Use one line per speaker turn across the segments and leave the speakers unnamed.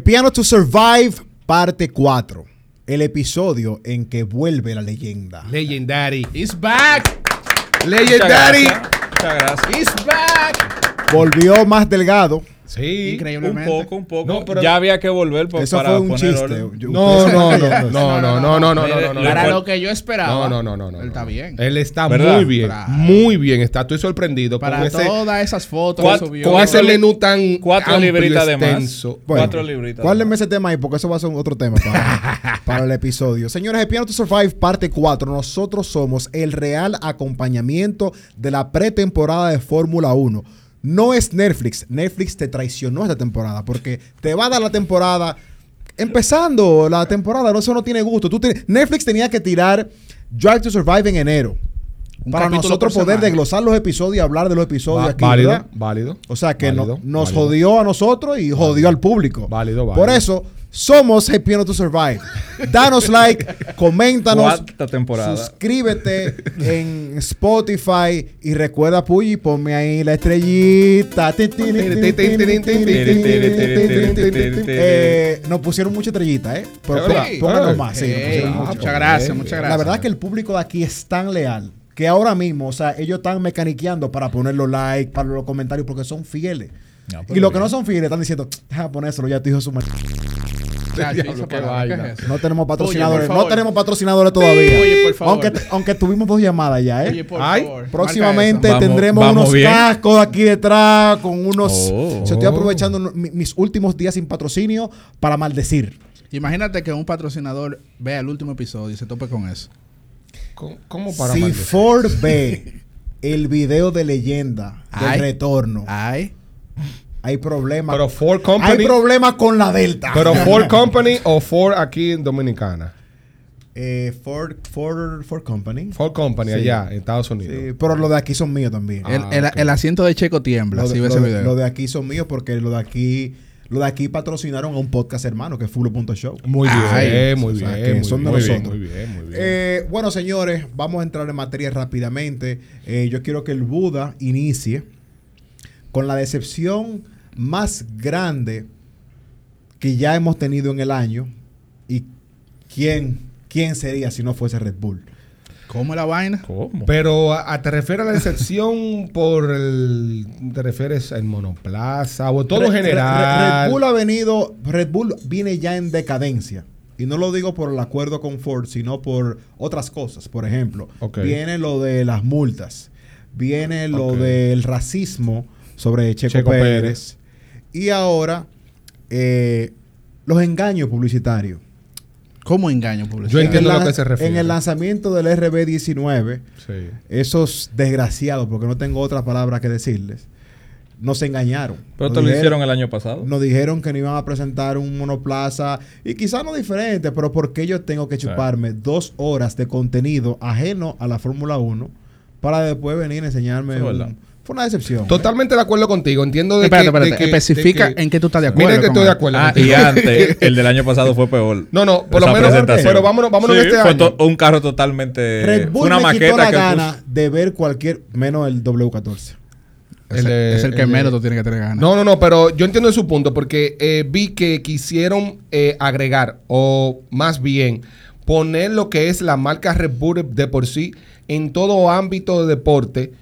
Piano
to Survive, parte 4. El episodio en que vuelve la leyenda.
Legendary.
He's back.
Legendary.
Muchas gracias.
Back.
Volvió más delgado.
Sí.
Un
Increíblemente.
poco, un poco.
No, pero-
ya había que volver por,
Eso
para
fue un
poner
chiste.
orden.
Yo-
No, no, no, no, no, no, no, no, no,
Para lo que yo esperaba.
No, no, no, no, no.
Él está bien.
Él está
¿Verdad?
muy bien, muy bien. Está, estoy sorprendido
Para
ese,
todas esas fotos que subió.
con ese menú tan
Cuatro
amplio,
libritas de más.
Bueno,
Cuatro libritas.
Guárdenme ese tema ahí porque eso va a ser otro tema para, para el episodio. Señores, de Piano to Survive, parte 4. Nosotros somos el real acompañamiento de la pretemporada de Fórmula 1. No es Netflix. Netflix te traicionó esta temporada porque te va a dar la temporada empezando la temporada. No, eso no tiene gusto. Tú te- Netflix tenía que tirar Drive to Survive en enero.
Un
para nosotros poder desglosar los episodios y hablar de los episodios
Va-
aquí.
válido,
¿verdad?
válido.
O sea que no- nos
válido.
jodió a nosotros y jodió al público.
Válido, válido.
Por eso somos Happy Piano to Survive. Danos like, coméntanos,
Cuarta temporada.
suscríbete en Spotify y recuerda, Puyi, ponme ahí la estrellita. Eh, nos pusieron mucha estrellita, ¿eh? Pero
Ay.
más, sí, nos
Ey,
pusieron
ah,
mucha.
muchas
pues,
gracias, muchas gracias.
La verdad que el público de aquí es tan leal que ahora mismo, o sea, ellos están mecaniqueando para poner los likes, para los comentarios, porque son fieles.
No,
y los que no son fieles están diciendo, deja ponérselo ya, tu hijo de su madre".
Chacho,
Diablo,
esa
qué
palabra, ¿qué
vaina.
es eso?
No tenemos patrocinadores,
Oye,
no tenemos patrocinadores todavía.
Oye, por favor.
Aunque, aunque tuvimos dos llamadas ya, ¿eh?
Oye, por
Ay,
favor.
Próximamente
Vamos-
tendremos
vamos
unos
bien.
cascos aquí detrás con unos.
Oh.
Yo estoy aprovechando mis últimos días sin patrocinio para maldecir.
Imagínate que un patrocinador vea el último episodio y se tope con eso.
¿Cómo, cómo para
Si
maldecir?
Ford ve el video de leyenda del
Ay.
retorno,
Ay.
Hay problemas.
Pero Ford
Hay
Company.
problemas con la Delta.
Pero Ford Company o Ford aquí en Dominicana.
Eh, Ford, Ford, Ford Company.
Ford Company
Sí.
allá en Estados Unidos.
Sí, pero los de aquí son míos también.
Ah,
el, el-
ok.
el asiento de Checo tiembla.
Lo
si
de,
ve
lo
ese
de-
video.
lo de aquí son míos porque lo de aquí, lo de aquí patrocinaron a un podcast hermano que es Fulo.show.
Muy bien,
Ay,
muy
o sea,
bien. muy
son de
bien, muy bien,
nosotros.
Muy bien, muy bien.
Eh, bueno, señores, vamos a entrar en materia rápidamente. Eh, yo quiero que el Buda inicie con la decepción más grande que ya hemos tenido en el año. ¿Y quién, quién sería si no fuese Red Bull?
¿Cómo la vaina?
¿Cómo?
Pero a, a- te refieres a la decepción por el. ¿Te refieres al monoplaza o todo en
Re- Re-
general?
Red Bull ha venido, Red Bull viene ya en decadencia. Y no lo digo por el acuerdo con Ford, sino por otras cosas. Por ejemplo, viene lo de las multas, viene lo del racismo sobre Checo,
Checo
Pérez,
Pérez.
Y ahora eh, los engaños publicitarios.
¿Cómo engaño
Yo
publicitario?
entiendo
En
lo que se refiere.
En el lanzamiento del RB19,
Sí.
esos desgraciados, porque no tengo otra palabra que decirles, nos engañaron.
Pero
Nos
te lo hicieron el año pasado.
nos dijeron que no iban a presentar un monoplaza y quizás no diferente, pero ¿por qué yo tengo que
Claro.
chuparme dos horas de contenido ajeno a la Fórmula 1 para después venir a enseñarme? Un-
verdad.
Fue una decepción.
Totalmente de acuerdo contigo. Entiendo de
Espérate,
que. de
espérate.
que-
Especifica
de que-
en qué tú estás de acuerdo.
Mira que estoy de acuerdo.
Ah, y antes, el del año pasado fue peor.
No, no, por lo menos. Pero vámonos, vámonos
Sí,
en este
fue
año.
un carro totalmente.
Red Bull
una
me quitó
maqueta
la
que
gana
puso-
de ver cualquier, menos el W14.
Es
El
es que
el
menos tú tienes que tener ganas.
No, no, no, pero yo entiendo su punto porque eh, vi que quisieron eh, agregar o más bien poner lo que es la marca Red Bull de por sí en todo ámbito de deporte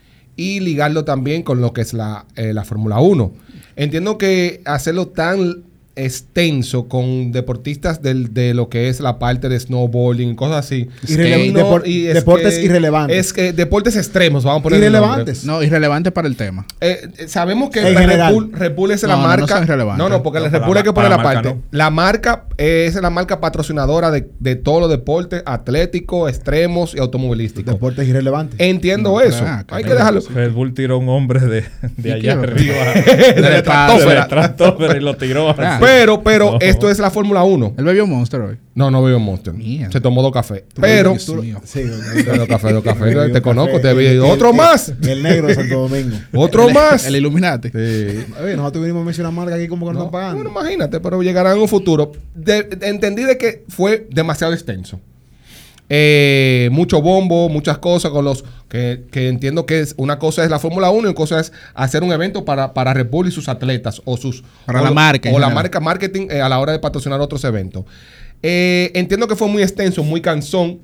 y ligarlo también con lo que es la, eh, la Fórmula 1. Entiendo que hacerlo tan extenso con deportistas del, de lo que es la parte de snowboarding cosas así.
Irrele-
Y no-
depor-
y
deportes irrelevantes.
Es que deportes extremos, vamos a poner
Irrelevantes.
No, irrelevante para el tema.
eh, eh, sabemos que
En
Red. Bull, Red Bull es
No,
la
no,
marca. No, no, porque
No,
la
para
Red Bull hay que poner la
para la marca
parte.
no.
La marca es la marca patrocinadora de, de todos los deportes atléticos, extremos y automovilísticos.
Deportes irrelevantes.
Entiendo
No,
eso.
acá
hay que dejarlo.
Red Bull tiró a un hombre de, de
¿Y
allá arriba.
de la
de
estratosfera.
de la estratosfera y lo tiró.
Pero, pero
No.
esto es la Fórmula 1.
Él bebió Monster hoy.
No, no bebió Monster.
Mierda.
Se tomó dos cafés. Pero.
Dios mío.
Sí,
Dos cafés, dos cafés. Te conozco, te vi. Otro
el-
más.
El negro de Santo Domingo.
Otro más.
El Illuminati.
Sí.
Oye, nosotros vinimos a mencionar marca aquí como que nos
No,
están pagando.
bueno, imagínate, pero llegará en un futuro. De- de- entendí de que fue demasiado extenso. Eh, mucho bombo, muchas cosas con los que, que entiendo que es una cosa es la Fórmula 1 y otra cosa es hacer un evento para, para Red Bull y sus atletas o sus
Para
o
la marca
o la
general.
marca marketing eh, a la hora de patrocinar otros eventos. Eh, entiendo que fue muy extenso, muy cansón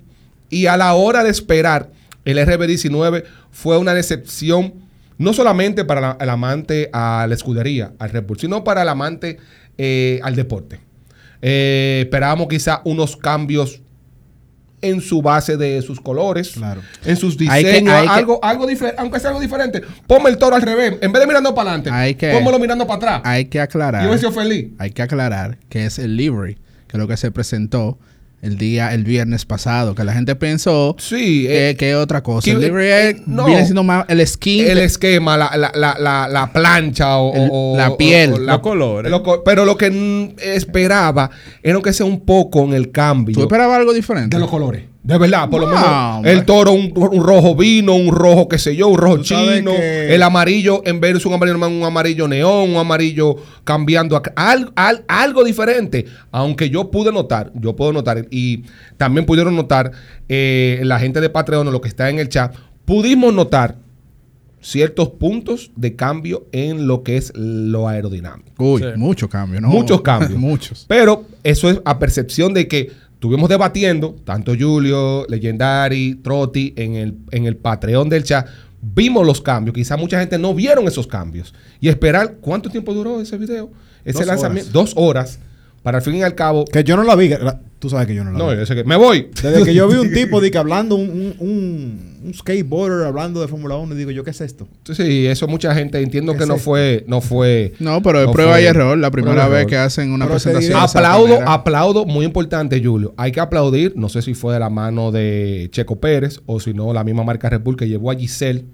y a la hora de esperar el RB19 fue una decepción no solamente para la- el amante a la escudería, al Red Bull, sino para el amante eh, al deporte. Esperábamos quizá unos cambios en su base de sus colores,
Claro.
en sus
Hay que-
diseños,
que-
algo, algo diferente, aunque sea algo diferente. Ponme el toro al revés, en vez de mirando para adelante, pónmelo mirando para atrás.
Hay que aclarar.
yo he sido feliz.
Hay que aclarar que es el livery, que es lo que se presentó el día, el viernes pasado, que la gente pensó
Sí,
que,
eh,
que es otra cosa.
que-
el
eh,
es-
no.
viene siendo más el skin.
el esquema, la, la, la, la, la plancha o,
El-
o-
la
o-
piel.
o
Los colores.
lo co- pero lo que esperaba era que sea un poco en el cambio
¿Tú esperabas algo diferente?
de los colores. De verdad, por lo
No,
menos
hombre.
el toro, un, un rojo vino, un rojo qué sé yo, un rojo chino,
que-
el amarillo en vez de un amarillo normal, un amarillo neón, un amarillo cambiando a- al- al- algo diferente. Aunque yo pude notar, yo puedo notar, y también pudieron notar eh, la gente de Patreon o lo que está en el chat, pudimos notar ciertos puntos de cambio en lo que es lo aerodinámico.
Uy,
Sí.
muchos cambios, ¿no?
Muchos cambios.
muchos.
Pero eso es a percepción de que estuvimos debatiendo, tanto Julio, Legendary, Trotti, en el, en el Patreon del chat, vimos los cambios. Quizá mucha gente no vieron esos cambios. Y esperar, ¿cuánto tiempo duró ese video? Ese
Dos
lanzamiento,
horas.
dos horas, para al fin y al cabo.
Que yo no la vi. Tú sabes que yo no la
No,
vi.
yo sé que me voy.
Desde que yo vi un tipo de que hablando, un, un, un, skateboarder hablando de Fórmula 1, y digo yo, ¿qué es esto?
Sí, eso mucha gente entiendo
¿Qué
que
es
no
esto?
fue, no fue.
No, pero es
no
prueba
fue-
y error. La primera vez
error.
que hacen una
Pero
presentación.
Aplaudo, aplaudo, muy importante, Julio. Hay que aplaudir, no sé si fue de la mano de Checo Pérez o si no, la misma marca Red Bull que llevó a Giselle,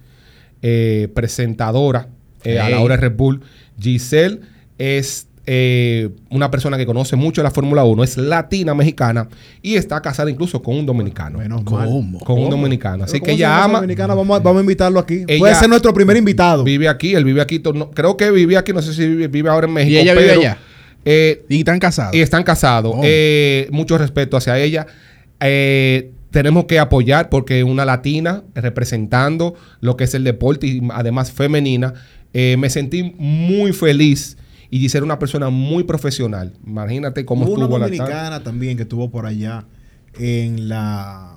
eh, presentadora eh, a la hora de Red Bull. Giselle es eh, una persona que conoce mucho la Fórmula 1, es latina mexicana y está casada incluso con un dominicano.
Menos.
Con un dominicano. Así que
¿cómo se
ella ama.
dominicana? Vamos a, vamos a invitarlo aquí.
Ella-
Puede ser nuestro primer invitado.
Vive aquí, él vive aquí. no- creo que vive aquí, no sé si vive, vive ahora en México.
¿Y ella vive
pero,
allá?
eh,
Y están casados.
y están casados.
Oh.
Eh, mucho respeto hacia ella. Eh, tenemos que apoyar porque una latina representando lo que es el deporte y además femenina. Eh, me sentí muy feliz y Giselle una persona muy profesional. Imagínate cómo
Hubo una
estuvo la
dominicana también que estuvo por allá en la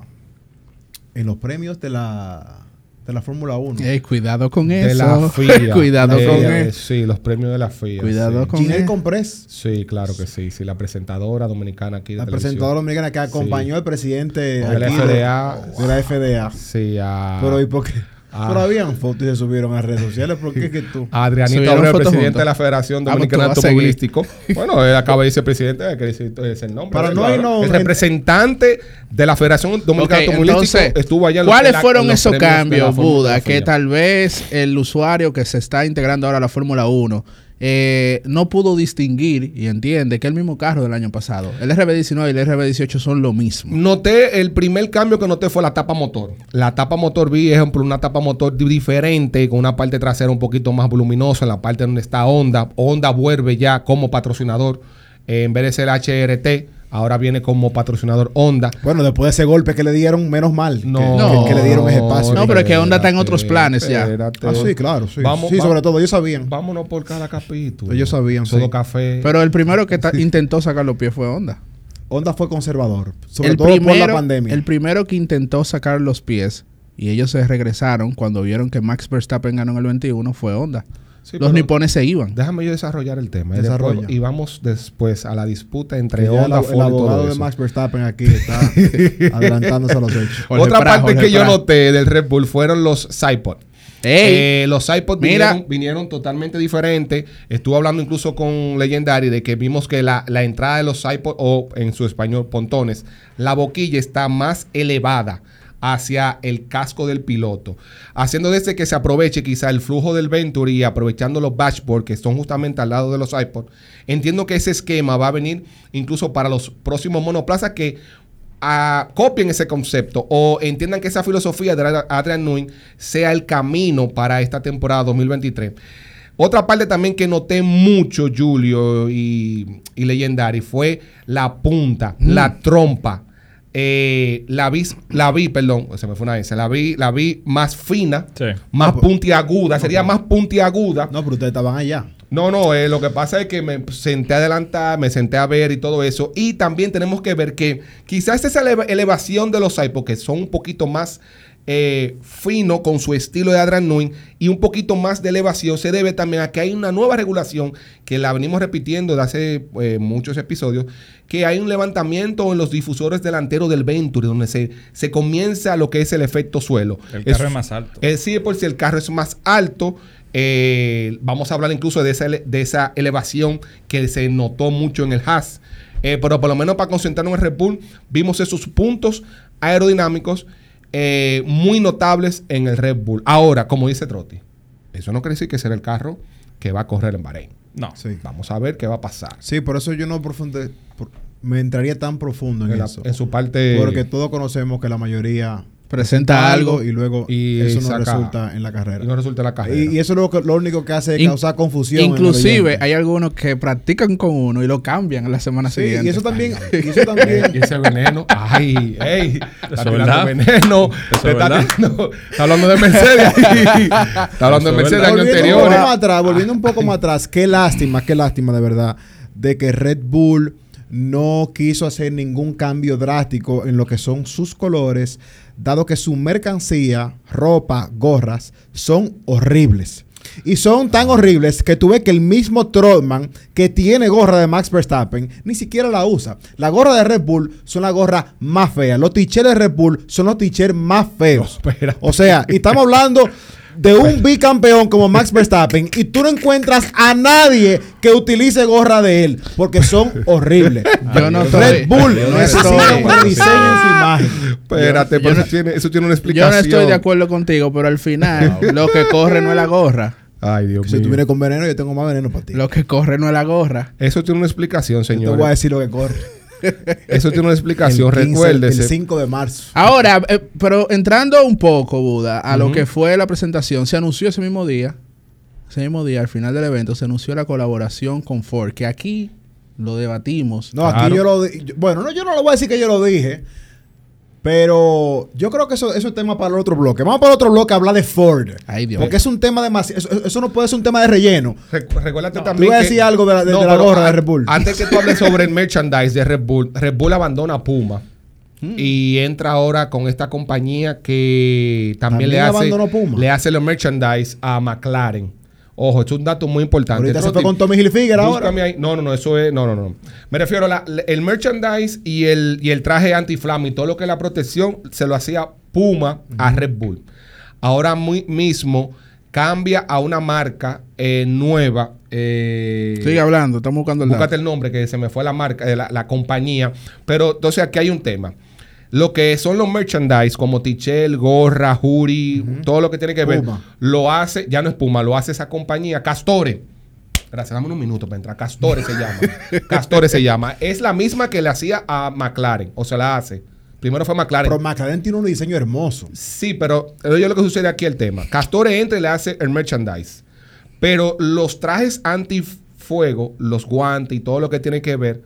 en los premios de la de la Fórmula 1.
Ey, cuidado con
de
eso.
la FIA.
cuidado
Eh,
con
eh,
eso.
Sí, los premios de la FIA.
Cuidado
sí.
con
Ginelle
él.
Comprés,
Sí, claro que sí. Sí, la presentadora dominicana aquí de
la
televisión.
presentadora dominicana que acompañó
Sí.
al presidente
De la
aquí
FDA.
de la FDA.
Sí, a...
Pero ¿y por qué?
Ah.
Pero habían fotos y se subieron a redes sociales. ¿Por qué que tú?
Adrianito Abreu, presidente
juntos.
de la Federación
Ah,
Dominicana
pues tú vas a seguir.
Automovilístico. bueno, él acaba de ser presidente, hay que decir es el nombre. ¿verdad?
no
Claro.
irnos
el
en-
representante de la Federación Dominicana
Ok,
de Automovilístico
entonces,
estuvo allá en los-
¿Cuáles
la-
fueron
en
esos cambios, Buda? Que tal vez el usuario que se está integrando ahora a la Fórmula 1 eh, no pudo distinguir y entiende que el mismo carro del año pasado. El RB19 y el RB18 son lo mismo.
Noté, el primer cambio que noté fue la tapa motor. La tapa motor vi, ejemplo, una tapa motor di- diferente, con una parte trasera un poquito más voluminosa, en la parte donde está Honda. Honda vuelve ya como patrocinador, eh, en vez de ser HRT, ahora viene como patrocinador Honda.
Bueno, después de ese golpe que le dieron, menos mal que-
No,
que, que le dieron ese espacio.
No, pero es que Honda está en otros
espérate,
planes ya.
Ah, sí, claro, sí.
Vamos,
sí,
va-
sobre todo, ellos sabían.
Vámonos por cada capítulo.
Ellos sabían,
Todo
sí.
café.
Pero el primero que ta- intentó sacar los pies fue Honda.
Honda fue conservador, sobre
el
todo por la pandemia.
El primero que intentó sacar los pies y ellos se regresaron cuando vieron que Max Verstappen ganó en el 21 fue Honda.
Sí,
los nipones se iban.
Déjame yo desarrollar el tema. Y,
Desarrolla.
después- y vamos después a la disputa entre Honda,
el,
Ford
el
y
abogado de. Max Verstappen aquí está adelantándose a los hechos.
Jorge
Otra
Prat,
parte
Jorge
que yo noté del Red Bull fueron los iPod.
Ey,
Eh, los iPod
Mira.
vinieron, vinieron totalmente diferentes. Estuve hablando incluso con Legendary de que vimos que la, la entrada de los iPod, o en su español, pontones, la boquilla está más elevada hacia el casco del piloto, haciendo desde que se aproveche quizá el flujo del Venturi y aprovechando los dashboard que son justamente al lado de los iPod. Entiendo que ese esquema va a venir incluso para los próximos monoplazas que ah, copien ese concepto o entiendan que esa filosofía de Adrian- Newey sea el camino para esta temporada 2023. Otra parte también que noté mucho, Julio y, y Legendary, fue la punta, la trompa. Eh, la vi, la vi, perdón, se me fue una vez, la vi, la vi más fina,
Sí.
más puntiaguda, sería más puntiaguda.
No, pero ustedes estaban allá.
No, no, eh, lo que pasa es que me senté a adelantar, me senté a ver y todo eso. Y también tenemos que ver que quizás esa eleva- elevación de los iPods, que son un poquito más eh, fino con su estilo de Adrian Newey y un poquito más de elevación, se debe también a que hay una nueva regulación que la venimos repitiendo de hace eh, muchos episodios, que hay un levantamiento en los difusores delanteros del Venturi, donde se, se comienza lo que es el efecto suelo.
El carro
Es-
es más alto.
es decir, por si el carro es más alto, eh, vamos a hablar incluso de esa, ele- de esa elevación que se notó mucho en el Haas. Eh, pero por lo menos para concentrarnos en el Red Bull, vimos esos puntos aerodinámicos eh, muy notables en el Red Bull. Ahora, como dice Trotti, eso no quiere decir que será el carro que va a correr en Bahrein.
No.
Sí.
Vamos a ver qué va a pasar
Sí, por eso yo no profunde, me entraría tan profundo en,
en, la-
eso.
en su parte.
Porque todos conocemos que la mayoría
presenta algo.
y luego
Y
eso no
saca-
resulta en la carrera.
y no resulta la carrera.
Y, y eso es lo, que- lo único que hace es
In-
causar confusión. en
Inclusive hay algunos que practican con uno y lo cambian en la semana
Sí,
siguiente.
y eso también, y eso también
Y ese veneno, ay, ey, está
Eso es
tirando
verdad.
veneno,
Eso
está, tirando- está hablando de Mercedes, está hablando de Mercedes
más atrás, volviendo un poco más atrás, qué lástima, qué lástima de verdad de que Red Bull no quiso hacer ningún cambio drástico en lo que son sus colores, dado que su mercancía, ropa, gorras, son horribles. Y son tan horribles que tú ves que el mismo Trotman que tiene gorra de Max Verstappen ni siquiera la usa. La gorra de Red Bull son la gorra más fea. Los t-shirts de Red Bull son los t-shirts más feos. O sea, y estamos hablando de un bicampeón como Max Verstappen y tú no encuentras a nadie que utilice gorra de él porque son horribles.
Yo no
Red
estoy-
Bull
yo no
necesita
estoy-
un rediseño en su imagen.
Espérate,
Yo-
pero
yo
eso, tiene, eso tiene una
Yo
explicación.
no estoy de acuerdo contigo, pero al final lo que corre no es la gorra.
Ay, Dios
Si tú
mío.
vienes con veneno, yo tengo más veneno para ti.
Lo que corre no es la gorra.
Eso tiene una explicación,
Yo te voy a
señor.
decir lo que corre.
Eso tiene una explicación,
el 15,
recuérdese.
El 5 de marzo.
Ahora, eh, pero entrando un poco, Buda, a lo que fue la presentación, se anunció ese mismo día, ese mismo día, al final del evento, se anunció la colaboración con Ford, que aquí lo debatimos.
No, aquí yo lo yo- Bueno, no, yo no lo voy a decir que yo lo dije. Pero yo creo que eso, eso es tema para el otro bloque. Vamos para el otro bloque a hablar de Ford.
Ay, Dios.
Porque es un tema demasiado. Eso, eso no puede ser un tema de relleno.
Recu- Recuérdate
Tú
también.
ibas a
que-
decir algo de la, de- de la
pero
gorra de Red Bull.
Antes que tú hables sobre el merchandise de Red Bull, Red Bull abandona a Puma.
Hmm.
Y entra ahora con esta compañía que también,
También
le hace
Puma.
le hace los merchandise a McLaren. Ojo, esto es un dato muy importante.
Ahorita se
Trotti,
fue con Tommy Hilfiger ahora.
ahí. No, no, no, eso es. No, no, no. Me refiero a la- el merchandise y el, y el traje anti-flama y todo lo que es la protección se lo hacía Puma a Red Bull. Ahora muy, mismo cambia a una marca eh, nueva. eh,
Sigue hablando, estamos buscando el
Búscate
dato.
el nombre que se me fue la marca, eh, la, la compañía. Pero entonces aquí hay un tema. Lo que son los merchandise, como Tichel, gorra, Juri, todo lo que tiene que ver,
Puma.
lo hace, ya no es Puma, lo hace esa compañía, Castore. Gracias, dame un minuto para entrar. Castore se llama. Castore se llama. Es la misma que le hacía a McLaren, o se la hace. Primero fue McLaren.
Pero McLaren tiene un diseño hermoso.
Sí, pero yo lo que sucede aquí el tema. Castore entra y le hace el merchandise. Pero los trajes antifuego, los guantes y todo lo que tiene que ver,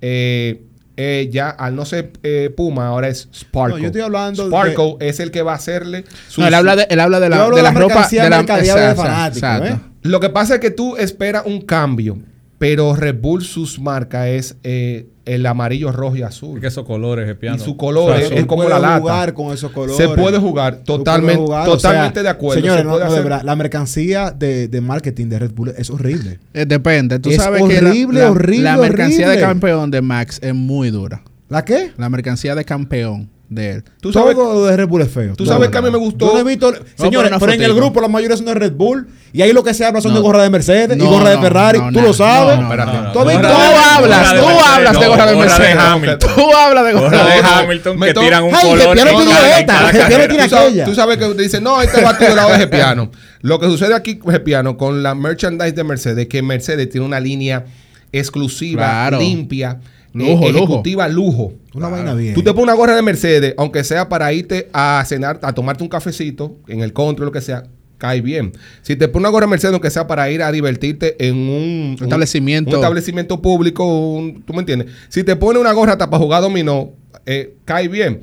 eh, eh, ya al no ser eh, Puma, ahora es Sparkle.
No, yo estoy hablando de-
Sparkle es el que va a hacerle sus-
No, él habla de, él habla de
Yo
la,
hablo
de
de
la
la
ropa.
mercancía
De la, exacto,
fanático,
exacto.
¿eh?
Lo que pasa es que tú esperas un cambio, pero Red Bull sus marcas es eh, el amarillo, rojo y azul.
Porque esos colores es piano.
Y su color es,
tú
es como la lata.
jugar con esos colores.
Se puede jugar, totalmente,
jugar, o
totalmente
sea,
de acuerdo.
Señores,
se
no,
puede
no, de verdad, la mercancía de, de marketing de Red Bull es horrible.
Eh, depende. Tú
Es
sabes que la-
horrible,
la,
horrible,
la mercancía de
horrible.
campeón de Max es muy dura.
¿La qué?
La mercancía de campeón de él.
Tú sabes,
Todo de Red Bull es feo.
tú sabes que a mí me gustó.
Yo no he visto. Señores, pero en el grupo la mayoría son de Red Bull. Y ahí lo que se habla son
No.
de gorra de Mercedes y
No,
gorra de Ferrari.
no,
tú
no,
lo sabes.
no, no,
espérate.
no,
¿Tú
hablas, tú hablas de gorra de Mercedes.
Hamilton.
Tú hablas de gorra de
de
Hamilton.
Que tiran un
Ay,
color.
Tú, sabes, que dicen, no, este va del lado de Gepiano. Lo que sucede aquí con Gepiano, con la merchandise de Mercedes, que Mercedes tiene una línea exclusiva,
Claro.
limpia,
Lujo,
eh,
lujo.
ejecutiva, lujo.
Una vaina bien.
Tú te pones una gorra de Mercedes, aunque sea para irte a cenar, a tomarte un cafecito en el country, lo que sea, cae bien. Si te pones una gorra de Mercedes, aunque sea para ir a divertirte en un, un-
establecimiento.
un establecimiento público, un- ¿tú me entiendes? Si te pones una gorra hasta para jugar dominó, eh, cae bien.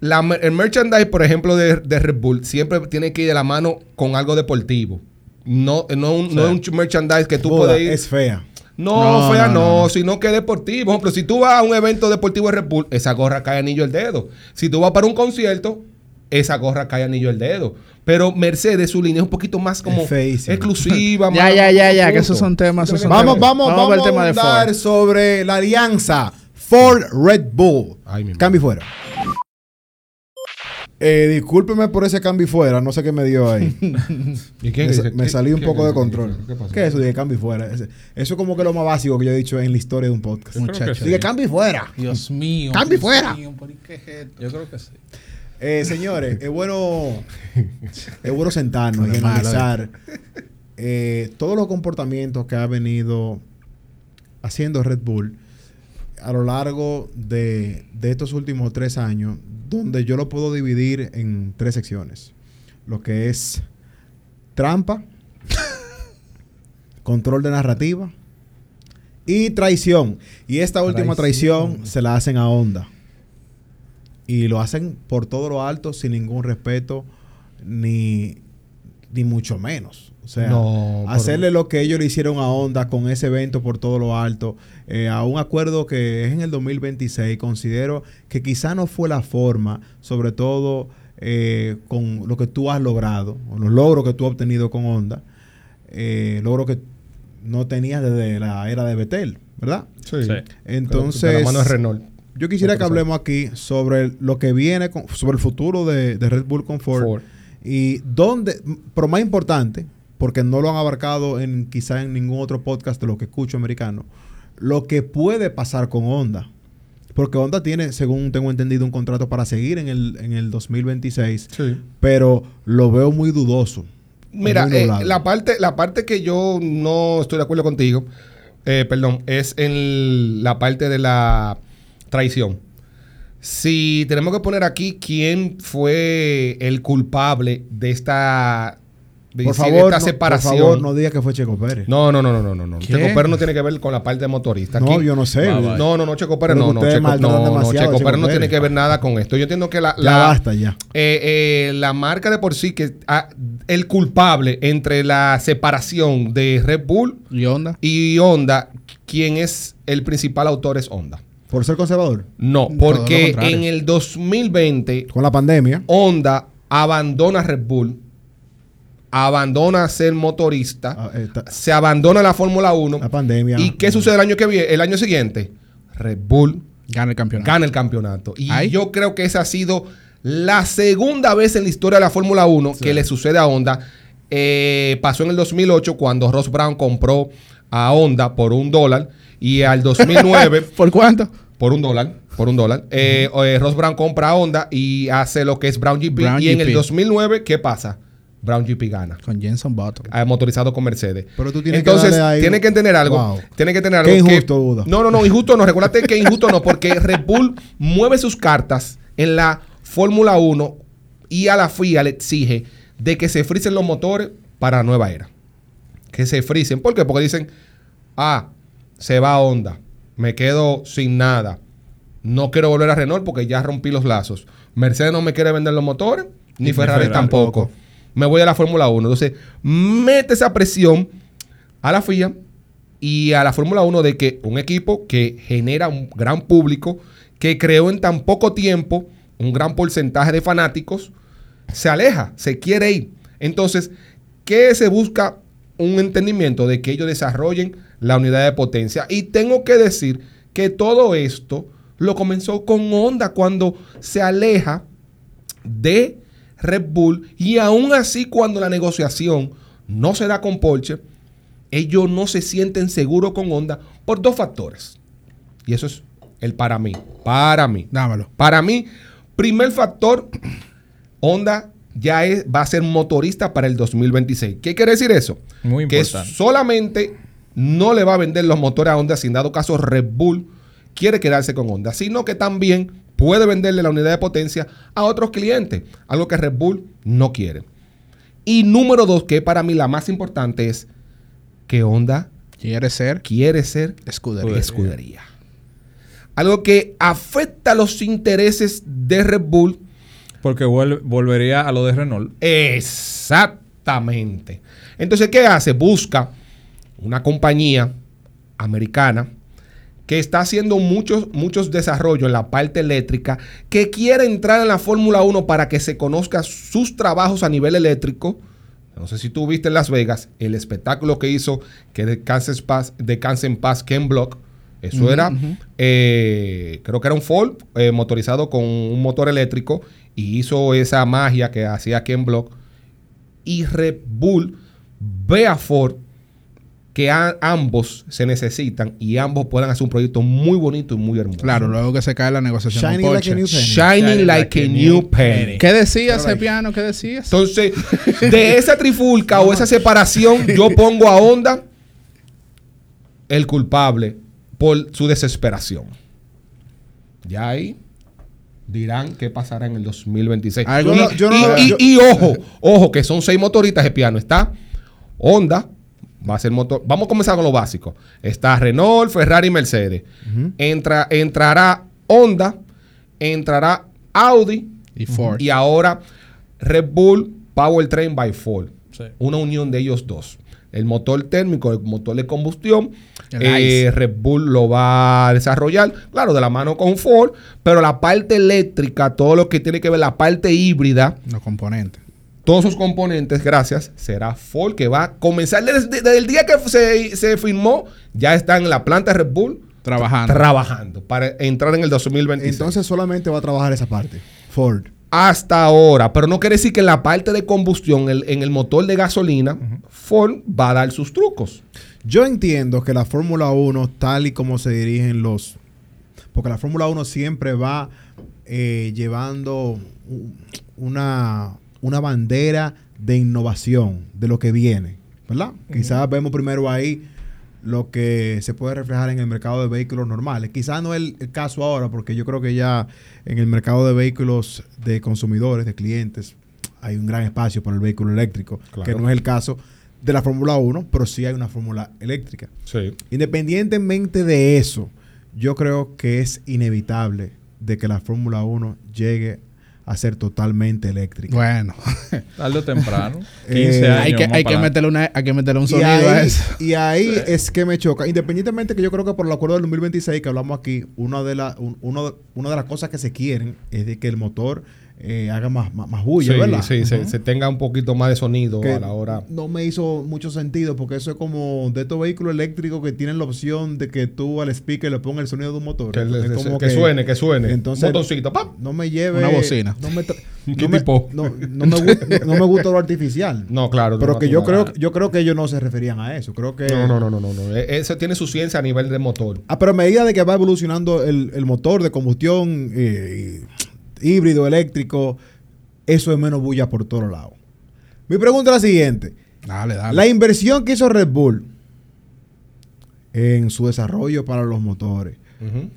La el merchandise, por ejemplo, de, de Red Bull, siempre tiene que ir de la mano con algo deportivo. No, no, un, no es un merchandise que tú puedes ir.
Es fea.
No,
No,
fea
no,
no,
no, no.
sino que deportivo. Por ejemplo, si tú vas a un evento deportivo de Red Bull, esa gorra cae anillo el dedo. Si tú vas para un concierto, esa gorra cae anillo el dedo. Pero Mercedes, su línea es un poquito más como exclusiva.
Ya,
más-
ya, ya, ya, que esos son temas. esos son
Vamos,
temas.
vamos, vamos,
tema
a
de
hablar sobre la alianza Ford Red Bull.
Ay, mi madre.
Cambio fuera. Eh, discúlpeme por ese cambio fuera, no sé qué me dio ahí.
¿Y qué
me, me
¿Qué-
salí un
qué
poco de control.
¿Qué pasó?
¿Qué es eso de cambio fuera? Eso es como que lo más básico que yo he dicho en la historia de un podcast.
Muchacho.
Dije cambio fuera.
Dios mío.
Cambio fuera.
Yo creo que sí.
Eh, señores, es bueno, es bueno sentarnos y analizar eh, todos los comportamientos que ha venido haciendo Red Bull a lo largo de, de estos últimos tres años, donde yo lo puedo dividir en tres secciones. Lo que es trampa, control de narrativa y traición. Y esta última traición se la hacen a Honda. Y lo hacen por todo lo alto, sin ningún respeto, ni, ni mucho menos. O sea,
No, por-
hacerle lo que ellos le hicieron a Honda con ese evento por todo lo alto, eh, a un acuerdo que es en el 2026, considero que quizá no fue la forma, sobre todo eh, con lo que tú has logrado, o los logros que tú has obtenido con Honda, eh, logros que no tenías desde la era de Betel, ¿verdad?
Sí.
Sí.
Entonces,
De la mano de Renault.
yo quisiera que hablemos aquí sobre lo que viene, con- sobre el futuro de, de Red Bull con Ford,
Ford.
Y dónde, pero más importante, porque no lo han abarcado en quizá en ningún otro podcast de lo que escucho americano, lo que puede pasar con Honda. Porque Honda tiene, según tengo entendido, un contrato para seguir en el, en el 2026,
Sí.
pero lo veo muy dudoso.
Mira, eh, la, parte, la parte que yo no estoy de acuerdo contigo, eh, perdón, es en la parte de la traición. Si tenemos que poner aquí quién fue el culpable de esta, de
por,
decir,
favor,
esta
no,
separación.
por favor, no diga que fue Checo Pérez.
No, no, no, no, no, no, no.
¿Qué?
Checo Pérez no tiene que ver con la parte de motorista.
No,
Aquí-
yo no sé.
Va, va.
No, no, no, Checo Pérez, no, no, Checo, no, no, Checo
Checo
Pérez no tiene que ver nada con esto. Yo entiendo que la,
Ya
la-
basta, ya.
eh, eh, la marca de por sí, que ah, el culpable entre la separación de Red Bull
¿Y onda?
y Honda, quien es el principal autor es Honda.
Por ser conservador.
No, porque en el 2020
Con la pandemia.
Honda abandona Red Bull, abandona ser motorista,
ah, eh,
se abandona la Fórmula 1.
la pandemia.
¿Y qué sucede el año que viene? El año siguiente, Red Bull
Gana el campeonato.
gana el campeonato. Y
Ay.
yo creo que esa ha sido la segunda vez en la historia de la Fórmula 1 que le sucede a Honda. Eh, pasó en el 2008 cuando Ross Brown compró a Honda por un dólar y al 2009
¿Por cuánto?
por un dólar. Por un dólar. Eh, eh, Ross Brown compra Honda y hace lo que es Brown GP.
Brown
y en el
GP.
2009, ¿qué pasa? Brown GP gana.
Con Jenson Button.
eh, motorizado con Mercedes.
Pero tú tienes que
Entonces,
darle ahí-
tiene que entender algo.
Wow.
Tiene que tener algo.
Qué
que-
injusto, Buda.
No, no, no, injusto no. Recuérdate que injusto no, porque Red Bull mueve sus cartas en la Fórmula 1 y a la FIA le exige de que se frisen los motores para la nueva era. Que se frisen. ¿Por qué? Porque dicen, ah, se va Honda, me quedo sin nada. No quiero volver a Renault porque ya rompí los lazos. Mercedes no me quiere vender los motores, ni Ferrari
Ferrari
tampoco. Me voy a la Fórmula 1. Entonces, mete esa presión a la FIA y a la Fórmula 1 de que un equipo que genera un gran público, que creó en tan poco tiempo un gran porcentaje de fanáticos, se aleja, se quiere ir. Entonces, ¿qué se busca? Un entendimiento de que ellos desarrollen la unidad de potencia. Y tengo que decir que todo esto lo comenzó con Honda cuando se aleja de Red Bull y aún así cuando la negociación no se da con Porsche, ellos no se sienten seguros con Honda por dos factores. Y eso es el para mí. Para mí.
Dámelo.
Para mí, primer factor, Honda ya es- va a ser motorista para el 2026. ¿Qué quiere decir eso?
Muy
que
importante.
solamente no le va a vender los motores a Honda, si en dado caso Red Bull quiere quedarse con Honda, sino que también puede venderle la unidad de potencia a otros clientes, algo que Red Bull no quiere. Y número dos, que para mí la más importante es que Honda
Quiere ser
quiere ser
escudería.
escudería. Algo que afecta los intereses de Red Bull
Porque volvería a lo de Renault.
Exactamente. Entonces, ¿qué hace? Busca una compañía americana que está haciendo muchos, muchos desarrollos en la parte eléctrica, que quiere entrar en la Fórmula 1 para que se conozca sus trabajos a nivel eléctrico. No sé si tú viste en Las Vegas el espectáculo que hizo que descanse en en paz Ken Block. Eso era, eh, creo que era un Ford eh, motorizado con un motor eléctrico y hizo esa magia que hacía Ken Block. Y Red Bull ve a Ford que a- ambos se necesitan y ambos puedan hacer un proyecto muy bonito y muy hermoso.
Claro, luego que se cae la negociación con
Shining like a new penny.
Shining like a new penny.
¿Qué decías, ese piano? ¿Qué decías?
Entonces, de esa trifulca o esa separación, yo pongo a Honda el culpable por su desesperación. Ya ahí dirán qué pasará en el 2026.
Algo-
y,
Yo no- yo no-
y- y-
yo-
y ojo, ojo, que son seis motoritas de piano. Está Honda, va a ser motor. Vamos a comenzar con lo básico. Está Renault, Ferrari y Mercedes. Entra, entrará Honda, entrará Audi
Y Ford.
y ahora Red Bull Powertrain by Ford.
Sí.
Una unión de ellos dos. El motor térmico, el motor de combustión,
El
eh. Red Bull lo va a desarrollar, claro, de la mano con Ford, pero la parte eléctrica, todo lo que tiene que ver la parte híbrida,
Los componentes.
todos sus componentes, gracias, será Ford que va a comenzar desde, desde el día que se, se firmó, ya está en la planta Red Bull
Trabajando.
trabajando para entrar en el 2026.
Entonces solamente va a trabajar esa parte. Ford.
Hasta ahora, pero no quiere decir que en la parte de combustión, el- en el motor de gasolina, Ford va a dar sus trucos.
Yo entiendo que la Fórmula 1, tal y como se dirigen los... Porque la Fórmula 1 siempre va eh, llevando una, una bandera de innovación de lo que viene, ¿verdad? Quizás vemos primero ahí lo que se puede reflejar en el mercado de vehículos normales. Quizás no es el, el caso ahora, porque yo creo que ya en el mercado de vehículos de consumidores, de clientes, hay un gran espacio para el vehículo eléctrico,
Claro.
que no es el caso de la Fórmula 1, pero sí hay una fórmula eléctrica.
Sí.
Independientemente de eso, yo creo que es inevitable de que la Fórmula 1 llegue a ser totalmente eléctrica.
Bueno,
Tarde o temprano. 15
Eh,
años.
hay que, hay, que meterle una, hay que meterle un sonido a eso.
y ahí es que me choca. Independientemente que yo creo que por el acuerdo del 2026 que hablamos aquí, una de, la, un- uno de- una de las cosas que se quieren es de que el motor eh, haga más, más, más bulla,
Sí,
¿verdad?
sí, se,
Ujú.
se tenga un poquito más de sonido
que
a la hora.
no me hizo mucho sentido porque eso es como de estos vehículos eléctricos que tienen la opción de que tú al speaker le pongas el sonido de un motor.
Que, le-
Es
que-
como
que suene, que suene.
Entonces,
¡pap!
No me lleve.
Una bocina.
No me,
¿Qué
no me-
tipo?
no- no me gu- no me gusta lo artificial.
No, claro.
Pero
no,
que yo creo, yo creo que ellos no se referían a eso. Creo que.
No, no, no, no, no, no. E- Eso tiene su ciencia a nivel de motor.
Ah, pero a medida de que va evolucionando el, el motor de combustión eh, híbrido, eléctrico, eso es menos bulla por todos lados. Mi pregunta es la siguiente.
Dale, dale.
La inversión que hizo Red Bull en su desarrollo para los motores,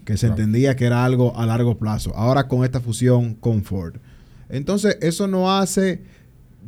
que se entendía que era algo a largo plazo, ahora con esta fusión con Ford. Entonces, eso no hace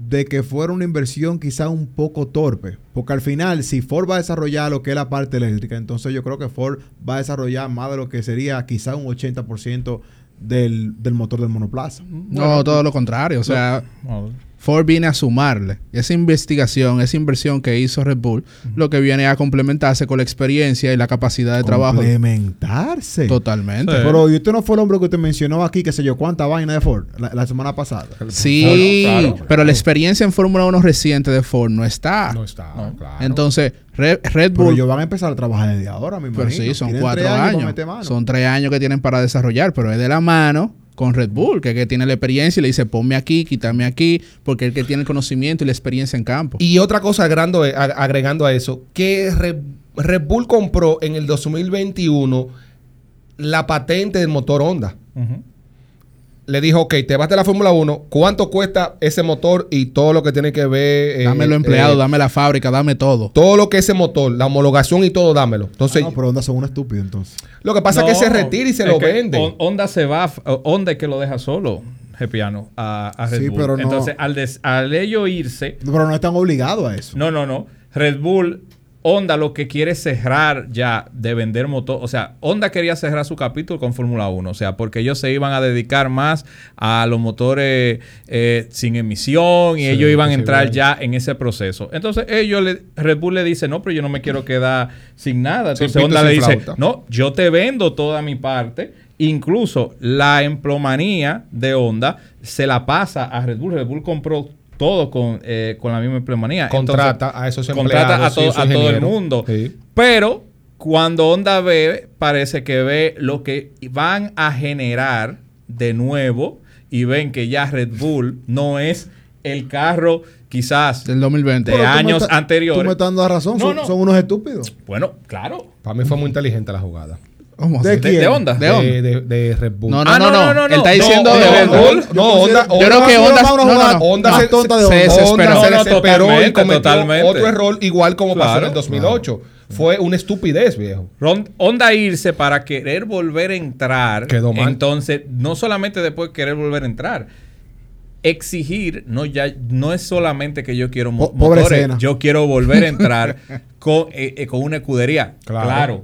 de que fuera una inversión quizá un poco torpe, porque al final, si Ford va a desarrollar lo que es la parte eléctrica, entonces yo creo que Ford va a desarrollar más de lo que sería quizá un 80% del, del motor del monoplaza.
no, todo lo contrario. O sea,
No,
Ford viene a sumarle. Esa investigación, esa inversión que hizo Red Bull, lo que viene a complementarse con la experiencia y la capacidad de trabajo.
Complementarse.
Totalmente.
Sí.
Pero ¿y usted no fue el hombre que usted mencionó aquí, qué sé yo, cuánta vaina de Ford la, la semana pasada?
Sí,
Claro, claro.
pero la experiencia en Fórmula 1 reciente de Ford no está.
No está, claro.
Entonces, Red, Red
Pero
Bull...
ellos van a empezar a trabajar desde ahora, mi
Pero sí, son cuatro años. Son tres años que tienen para desarrollar, pero es de la mano con Red Bull, que, que tiene la experiencia y le dice, ponme aquí, quítame aquí, porque es el que tiene el conocimiento y la experiencia en campo.
Y otra cosa agregando, ag- agregando a eso, que Red, Red Bull compró en el 2021 la patente del motor Honda. Le dijo, ok, te vas de la Fórmula 1, ¿cuánto cuesta ese motor y todo lo que tiene que ver? eh,
dame los empleados,
eh,
dame la fábrica, dame todo.
Todo lo que ese motor, la homologación y todo, dámelo.
Ah,
Entonces,
no, pero Honda son un estúpido entonces.
lo que pasa es que se retira y se lo vende.
Hon- Honda se va, Honda es que lo deja solo, Gepiano, a, a Red
Sí,
Bull.
pero no-
Entonces, al, des- al ellos irse,
No, Pero no están obligados a eso.
no, no, no. Red Bull, Honda lo que quiere cerrar ya de vender motor. O sea, Honda quería cerrar su capítulo con Fórmula 1. O sea, porque ellos se iban a dedicar más a los motores eh, sin emisión y
Sí,
ellos iban a entrar ya en ese proceso. Entonces, ellos, le- Red Bull le dice, no, pero yo no me quiero quedar sin nada. Entonces, Honda le dice,
flauta.
no, yo te vendo toda mi parte. Incluso la emplomanía de Honda se la pasa a Red Bull. Red Bull compró todo con, eh, con la misma empleomanía.
Contrata a esos
contrata a,
empleados,
to-
esos
a todo el mundo.
Sí.
Pero cuando Honda ve, parece que ve lo que van a generar de nuevo y ven que ya Red Bull no es el carro quizás
Del 2020.
de
Pero tú me
años anteriores.
Tú me estás dando la razón.
No,
son,
no.
son unos estúpidos.
Bueno, claro.
Para mí fue muy inteligente la jugada.
¿Cómo
¿De
así?
De,
quién?
de Honda.
De Honda.
De, de- de Red Bull.
No, no,
Ah,
no,
no,
no,
no, no,
Él está diciendo
No,
de
no,
Honda.
no,
no,
Yo
Honda,
considero-
Yo creo que
Honda-
Honda- no, no.
Honda se tonta de
se
Honda.
desesperó.
Se desesperó y
totalmente,
cometió
totalmente.
otro error igual como pasó en el 2008. Fue una estupidez, viejo.
Honda irse para querer volver a entrar.
Quedó mal.
Entonces, no solamente después querer volver a entrar. Exigir, no ya no es solamente que yo quiero mo- motores, yo quiero volver a entrar con, eh, eh, con una escudería.
Claro.
Claro.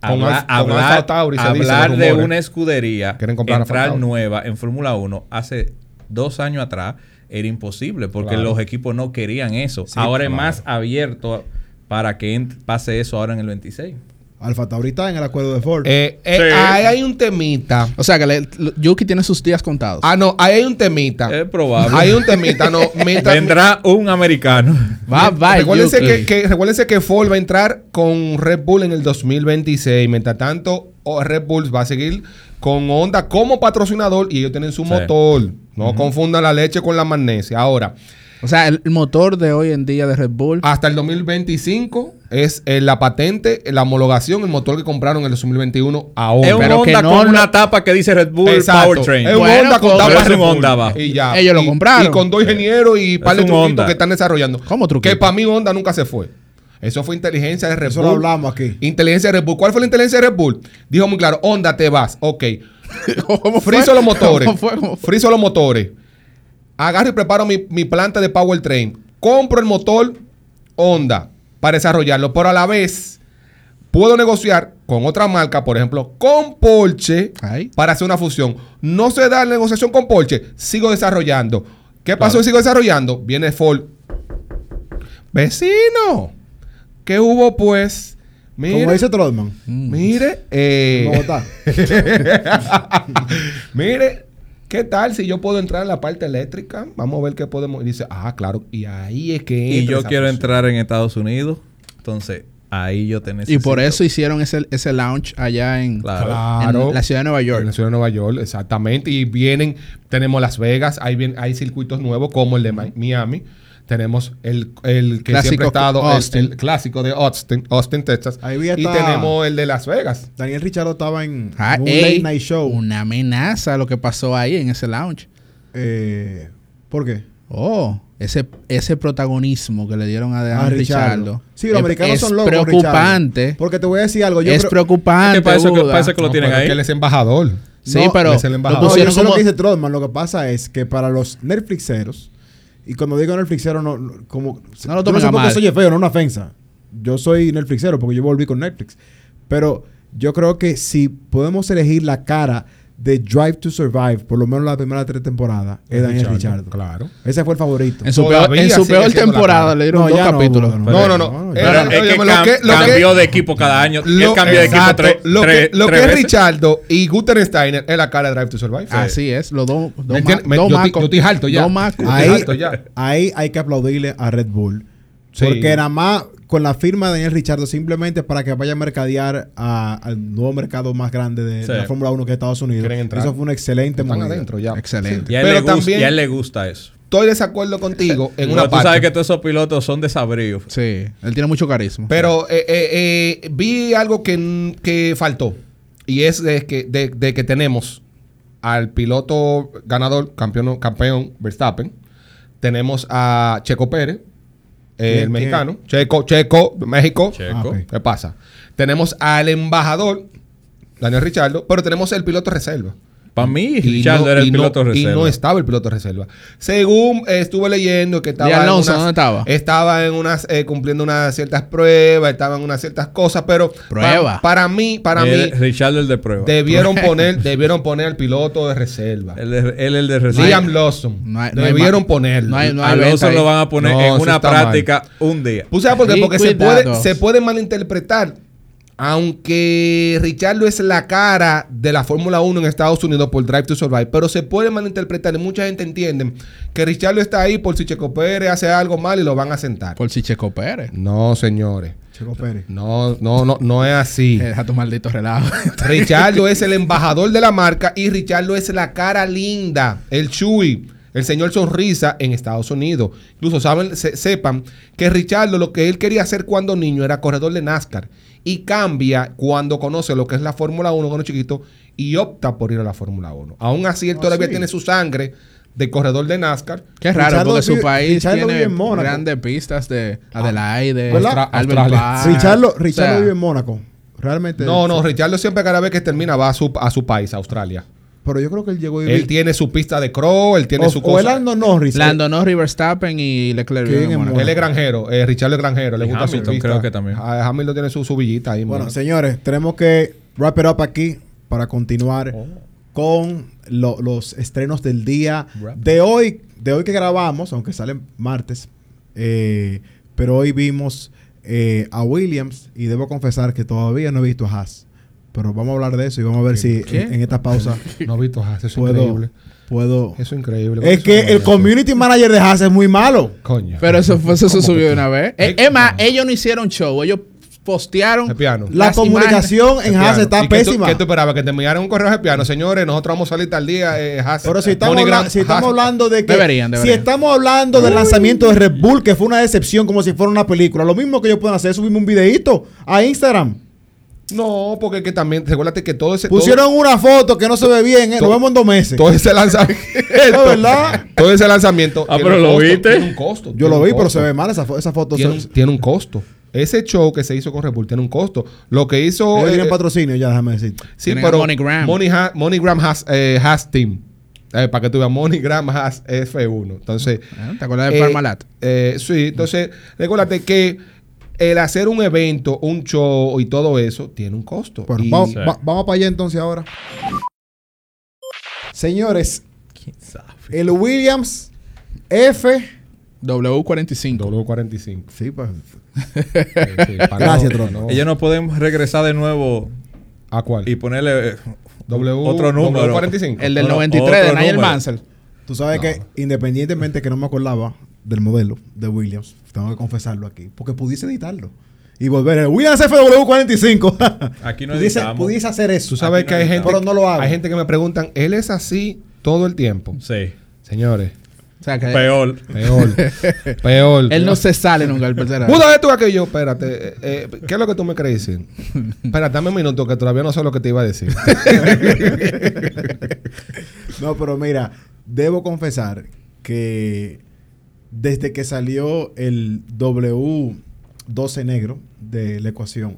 Habla-
con
hablar
dice
hablar de una escudería, entrar nueva en Fórmula 1 hace dos años atrás era imposible porque
Claro.
los equipos no querían eso. ahora es más abierto para que pase eso ahora en el 26.
Alfa Tauri está en el acuerdo de Ford.
Eh, eh,
Sí.
Ahí hay un temita.
O sea, que le- Yuki tiene sus días contados.
Ah, no, ahí hay un temita.
Es probable.
Hay un temita, no. mientras-
Vendrá un americano.
Va, va,
recuérdense que, que- recuérdense que Ford va a entrar con Red Bull en el 2026. Mientras tanto, o- Red Bull va a seguir con Honda como patrocinador y ellos tienen su
Sí.
motor. No confundan la leche con la magnesia. Ahora,
O sea, el, el motor de hoy en día de Red Bull.
hasta el 2025 es eh, la patente, la homologación, el motor que compraron en el 2021 a Honda.
Es un
Pero que
Honda
no
con una tapa que dice Red Bull
Exacto.
Powertrain.
Es un
Bueno,
Honda con tapa Red
un
Bull.
Honda.
Y ya.
Ellos lo compraron.
Y con dos ingenieros y par de
un
truquitos
Honda.
que están desarrollando.
¿Cómo truquito?
Que para mí Honda nunca se fue. Eso fue inteligencia de Red
Eso
Bull.
lo hablamos aquí.
Inteligencia de Red Bull. ¿Cuál fue la inteligencia de Red Bull? Dijo muy claro, Honda te vas. Ok.
¿Cómo fue?
Friso los motores.
¿Cómo fue? ¿Cómo fue?
Friso los motores. Agarro y preparo mi, mi planta de Powertrain. Compro el motor Honda para desarrollarlo. Pero a la vez puedo negociar con otra marca, por ejemplo, con Porsche,
Ay.
para hacer una fusión. No se da la negociación con Porsche, sigo desarrollando. ¿Qué pasó? Sigo desarrollando. Viene Ford. Vecino. ¿Qué hubo pues? Mire,
Como dice Trotman.
mire, eh,
¿Cómo está?
Mire, ¿qué tal si yo puedo entrar en la parte eléctrica? Vamos a ver qué podemos. Y dice, ah, claro. Y ahí es que.
Y yo quiero entrar en Estados Unidos. Entonces, ahí yo te
Y por eso hicieron ese, ese launch allá en,
Claro.
Claro.
en la ciudad de Nueva York.
En la ciudad de Nueva York, exactamente. Y vienen, tenemos Las Vegas, hay, bien, hay circuitos nuevos como el de Mi- Miami. Tenemos el, el que
Clásico
siempre ha estado, el-
Austin.
El, clásico de Austin, Austin, Texas.
Ahí vi
y tenemos el de Las Vegas.
Daniel Richardo estaba en
Ah,
un
ey,
late night show.
Una amenaza lo que pasó ahí en ese lounge.
Eh, ¿Por qué?
Oh, ese, ese protagonismo que le dieron a
Ah,
Daniel
Richardo.
Richardo.
Sí, los
es-
americanos
es
son locos.
preocupante.
Richardo. Porque te voy a decir algo. Yo
es
creo-
preocupante.
Es que parece que- parece que lo tienen
es
ahí.
que él es embajador.
Sí,
No,
pero
es el
lo
embajador.
No, yo sé lo que dice Trotman. Lo que pasa es que para los Netflixeros, y cuando digo Netflixero, no, no- como.
No lo
qué
mal.
soy feo, no una ofensa. Yo soy Netflixero porque yo volví con Netflix. Pero yo creo que si podemos elegir la cara de Drive to Survive, por lo menos la primera tres temporadas, es Daniel Richardo.
Claro.
Ese fue el favorito.
En su
Todavía
peor, en su peor temporada le dieron
No,
dos capítulos.
no,
No, no, no.
No,
Pero
Era-
es que
óyeme, lo
cam-
que- lo que-
cambió de equipo cada año.
Lo,
Él cambió de equipo
exacto.
tres,
lo
tres-
que, lo
tres
que es. Richardo y Gutensteiner es la cara de Drive to Survive.
Así es, los dos.
¿Me
Dos
yo estoy- harto ya.
Ahí,
Exacto,
hay que aplaudirle a Red Bull.
Sí.
Porque nada más con la firma de Daniel Richardo, simplemente para que vaya a mercadear a- al nuevo mercado más grande de,
Sí.
de la Fórmula 1 que es Estados Unidos.
Quieren entrar.
Eso fue una excelente
Están
movida.
adentro ya.
Excelente.
Y a, él
Pero
le gusta,
también-
y a él le gusta eso.
Estoy de desacuerdo contigo en
Pero
una
tú
parte.
sabes que todos esos pilotos son desabridos.
Sí, él tiene mucho carisma.
Pero eh, eh, eh, vi algo que, que faltó. Y es de que, de, de que tenemos al piloto ganador, campeón, campeón Verstappen. Tenemos a Checo Pérez, eh,
¿Quién-
el mexicano. Checo, Checo, México.
Checo.
Ah.
¿Qué pasa? Tenemos al embajador, Daniel Richardo, pero tenemos el piloto reserva.
Para mí,
Y
Richardo
no-
era el
y no-
piloto reserva.
Y no estaba el piloto reserva. Según eh, estuve leyendo que estaba.
¿Y
en
Alonso
unas-
dónde estaba?
Estaba en unas, eh, cumpliendo unas ciertas pruebas, estaba en unas ciertas cosas, pero.
Prueba.
pa- para mí, para
Él-
mí,
Richardo el de prueba.
debieron poner, debieron poner al piloto de reserva.
Él, es- él el de reserva.
Liam Lawson.
no hay-
debieron ponerlo.
no hay- no hay-
Alonso
venta ahí.
lo van a poner
No,
en una
está mal.
práctica un día.
¿Tú sabes por qué?
Y
Porque se puede, se puede malinterpretar. Aunque Richardo es la cara de la Fórmula 1 en Estados Unidos por Drive to Survive, pero se puede malinterpretar y mucha gente entiende que Richardo está ahí por si Checo Pérez hace algo mal y lo van a sentar.
Por si Checo Pérez.
No, señores.
Checo Pérez.
No, no, no, no es así.
Deja tu maldito relajo.
Richardo es el embajador de la marca y Richardo es la cara linda, el Chuy, el señor sonrisa en Estados Unidos. Incluso saben, se- sepan que Richardo lo que él quería hacer cuando niño era corredor de NASCAR y cambia cuando conoce lo que es la Fórmula 1 cuando chiquito y opta por ir a la Fórmula 1. Aún así, él
Ah,
todavía
sí.
tiene su sangre de corredor de NASCAR.
Qué raro,
Richardo
porque su
vive-
país tiene
en Mónaco.
grandes pistas de Adelaide,
¿Verdad?
Albert.
Richardo,
O
Richardo
sea,
vive en Mónaco. Realmente.
No, no, Richardo siempre cada vez que termina va a su, a su país, a Australia.
Pero yo creo que él llegó a vivir.
Él tiene su pista de crow, él tiene
o,
su
o
cosa.
Lando Norris.
Lando Norris, Verstappen y Leclerc.
¿Quién
viven en
es
Mónaco.
Él es granjero, eh, Richard es granjero, le
Y
gusta su
Hamilton
pista.
creo que también.
Ah, Hamilton tiene su, su villita ahí.
Bueno, señores, tenemos que wrap it up aquí para continuar con lo- los estrenos del día de hoy, de hoy que grabamos, aunque sale martes, eh, pero hoy vimos eh, a Williams y debo confesar que todavía no he visto a Haas. Pero vamos a hablar de eso y vamos a ver si
¿Qué?
en, en esta pausa
no he visto Haas, eso es
puedo,
increíble.
puedo.
Eso es increíble.
Es que el community manager de Haas es muy malo.
Coño.
Pero eso, fue, eso se
¿Cómo
subió de una vez.
Eh,
Eh, es más, ellos no hicieron show. Ellos postearon
El piano.
La
las
comunicación en Haas está
¿Y qué tú-
pésima.
¿Qué tú esperabas? Que te enviaran un correo de piano. Señores, nosotros vamos a salir tal día. Eh, Haas.
Pero si estamos,
MoneyGram,
habla- si estamos hablando de que.
Deberían, deberían.
Si estamos hablando del lanzamiento de Red Bull, que fue una decepción como si fuera una película, lo mismo que ellos pueden hacer es subirme un videito a Instagram.
No, porque que también, recuérdate que todo ese.
Pusieron una foto que no se ve bien, ¿eh? lo vemos en dos meses.
Todo, ese lanzamiento.
¿Es verdad?
todo ese lanzamiento.
Ah, pero lo
costo,
viste.
Tiene un costo.
Yo lo vi, pero se ve mal esa, fo- esa foto.
Tiene un,
se-
tiene un costo. Ese show que se hizo con Red Bull tiene un costo. Lo que hizo.
Ellos
eh,
tienen patrocinio, ya déjame decir.
Sí, pero
MoneyGram.
Money ha- MoneyGram has, eh, has Team. Eh, para que tú veas, MoneyGram has F1. Entonces.
Ah, ¿Te acuerdas de
eh,
Parmalat?
eh, sí, entonces, recuérdate que el hacer un evento, un show y todo eso tiene un costo.
Bueno,
Y-
vamos,
Sí.
va- vamos para allá entonces ahora. Señores,
¿Quién sabe?
el Williams F.
W45.
W45.
Sí, pues.
Sí, para
Gracias,
no-
Trono.
no-
Ellos no pueden regresar de nuevo
¿A cuál?
y ponerle eh,
W,
otro número.
W45.
El del
No, no,
93 de Nigel. Mansell.
Tú sabes que independientemente que no me acordaba del modelo de Williams, tengo que confesarlo aquí, porque pudiese editarlo y volver el Williams FW45.
Aquí no
pudiese,
editamos.
pudiese hacer eso.
Tú sabes que hay gente,
Pero no lo hago.
hay gente que me preguntan, ¿él es así todo el tiempo?
Sí.
Señores,
O sea, que
Peor.
peor. peor.
él no se sale nunca del tercer año.
Pudo esto aquello, espérate. eh, eh, ¿Qué es lo que tú me crees decir? Espérate, dame un minuto que todavía no sé lo que te iba a decir.
No, pero mira, debo confesar que desde que salió el W12 negro de la ecuación,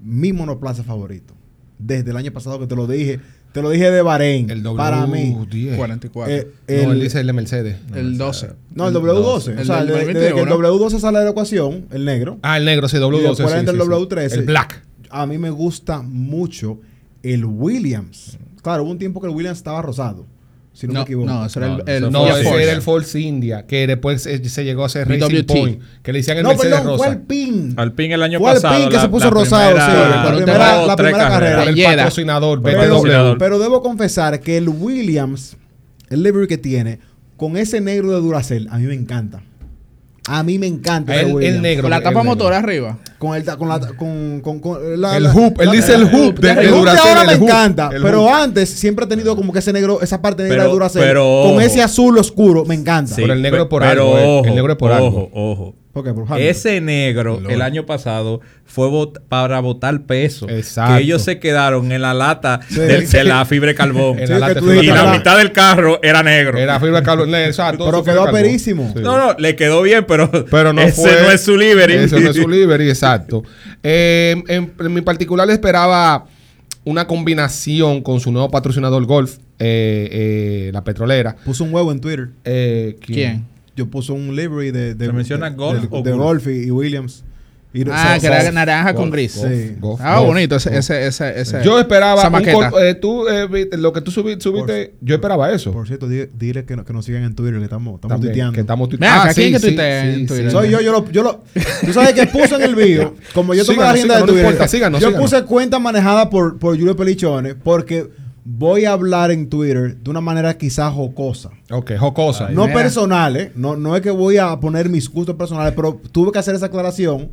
mi monoplaza favorito. Desde el año pasado que te lo dije, te lo dije de Bahrein.
El
para mí.
W10.
44.
eh,
no, él
el,
dice el de Mercedes.
el 12.
no, el W12.
El
o sea,
del
desde, desde que el
2021.
W12 sale de la ecuación, el negro,
Ah, el negro, sí, W12.
y después
sí,
el
sí.
W13.
El black.
A mí me gusta mucho el Williams. Claro, hubo un tiempo que el Williams estaba rosado. Si no, me
No,
equivoco.
no, ese era
No,
el, el
eso
No,
Ford.
ese
Force.
era el Force India, que después eh, se llegó a ser Racing
BWT.
Point, que le decían el
No,
Mercedes
perdón, fue
Rosa.
el PIN.
Alpine el año
Fue el
pasado.
PIN que
la-
se puso
la
rosado,
primera-
sí,
la
dos,
primera-
la primera carrera.
El patrocinador,
Pero, pero debo confesar que el Williams, el livery que tiene, con ese negro de Duracell, a mí me encanta. A mí me encanta ese
El, el negro.
Con la tapa motor arriba.
Con el, ta- con la, con, con, con la-
El
la-
hoop, él
la-
dice el hoop de-
el
de
hoop de ahora
el
me
hoop,
encanta,
el
pero
hoop.
antes siempre he tenido como que ese negro, esa parte negra
Pero-
de Duracell,
pero
con
ojo.
ese azul oscuro, me encanta.
Sí,
Pero el negro es por
pero
algo, eh.
Ojo,
El negro es por
ojo,
algo.
Ojo,
¿Por
Ese negro
Lord.
el año pasado fue para botar peso.
Exacto.
Que ellos se quedaron en la lata
Sí.
de, de la fibra de carbón.
Sí,
la
y la mitad del carro era negro.
Era fibra de carbón. Exacto.
Pero quedó.
Sí.
No, no, le quedó bien, pero,
Pero no
ese
fue.
no es su livery.
Ese no es su livery, exacto. Eh, en, en mi particular esperaba una combinación con su nuevo patrocinador Golf, eh, eh, la petrolera.
Puso un huevo en Twitter.
Eh,
¿Quién?
Yo puse un livery de, de,
¿Se menciona
de,
Golf
de-
o
de
Golf?
Y, y Williams. Y
Ah, que era naranja con gris.
golf,
Sí.
golf,
Ah,
golf,
bonito ese,
golf.
ese, ese, ese-
Yo esperaba
esa maqueta.
eh, tú eh, lo que tú subi- subiste, yo esperaba eso.
Por cierto, di- dile que, no- que nos sigan en Twitter, que estamos, estamos
También,
tuiteando.
que estamos tuite-
Mira, acá, ¿quién que tuitea en Twitter?
Soy yo, yo lo, yo lo. Tú sabes que puse en el video, como yo tomé la rienda
síganos,
de
no
Twitter.
importa, síganos,
yo
síganos.
puse cuenta manejada por, por Julio Pelichones porque voy a hablar en Twitter de una manera quizás jocosa.
Ok, jocosa.
no
mira.
personal, ¿eh? No, no es que voy a poner mis gustos personales, pero tuve que hacer esa aclaración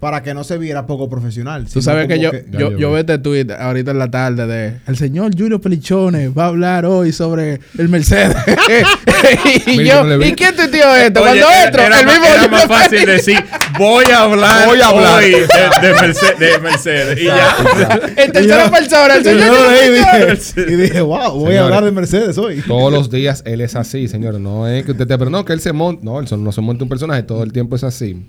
para que no se viera poco profesional.
Tú sabes que yo,
Ya
yo,
yo
yo
vi.
este tweet ahorita en la tarde de el señor Julio Pelichones va a hablar hoy sobre el Mercedes. y
Mira,
yo,
no.
¿y quién tuiteó esto?
Oye,
Cuando
era-
entro,
era
el
más-
mismo
era
Julio
más fácil decir, voy a hablar,
Voy a hablar.
hoy de, de Mercedes, de Mercedes. Y ya.
En tercera persona, el señor
y
Pelichones.
dije, y dije, wow, voy
Señores.
a hablar de Mercedes hoy.
Todos los días él es así, señores. No es que usted te... Pero no, que él se monta... No, él no se monta un personaje. Todo el tiempo es así.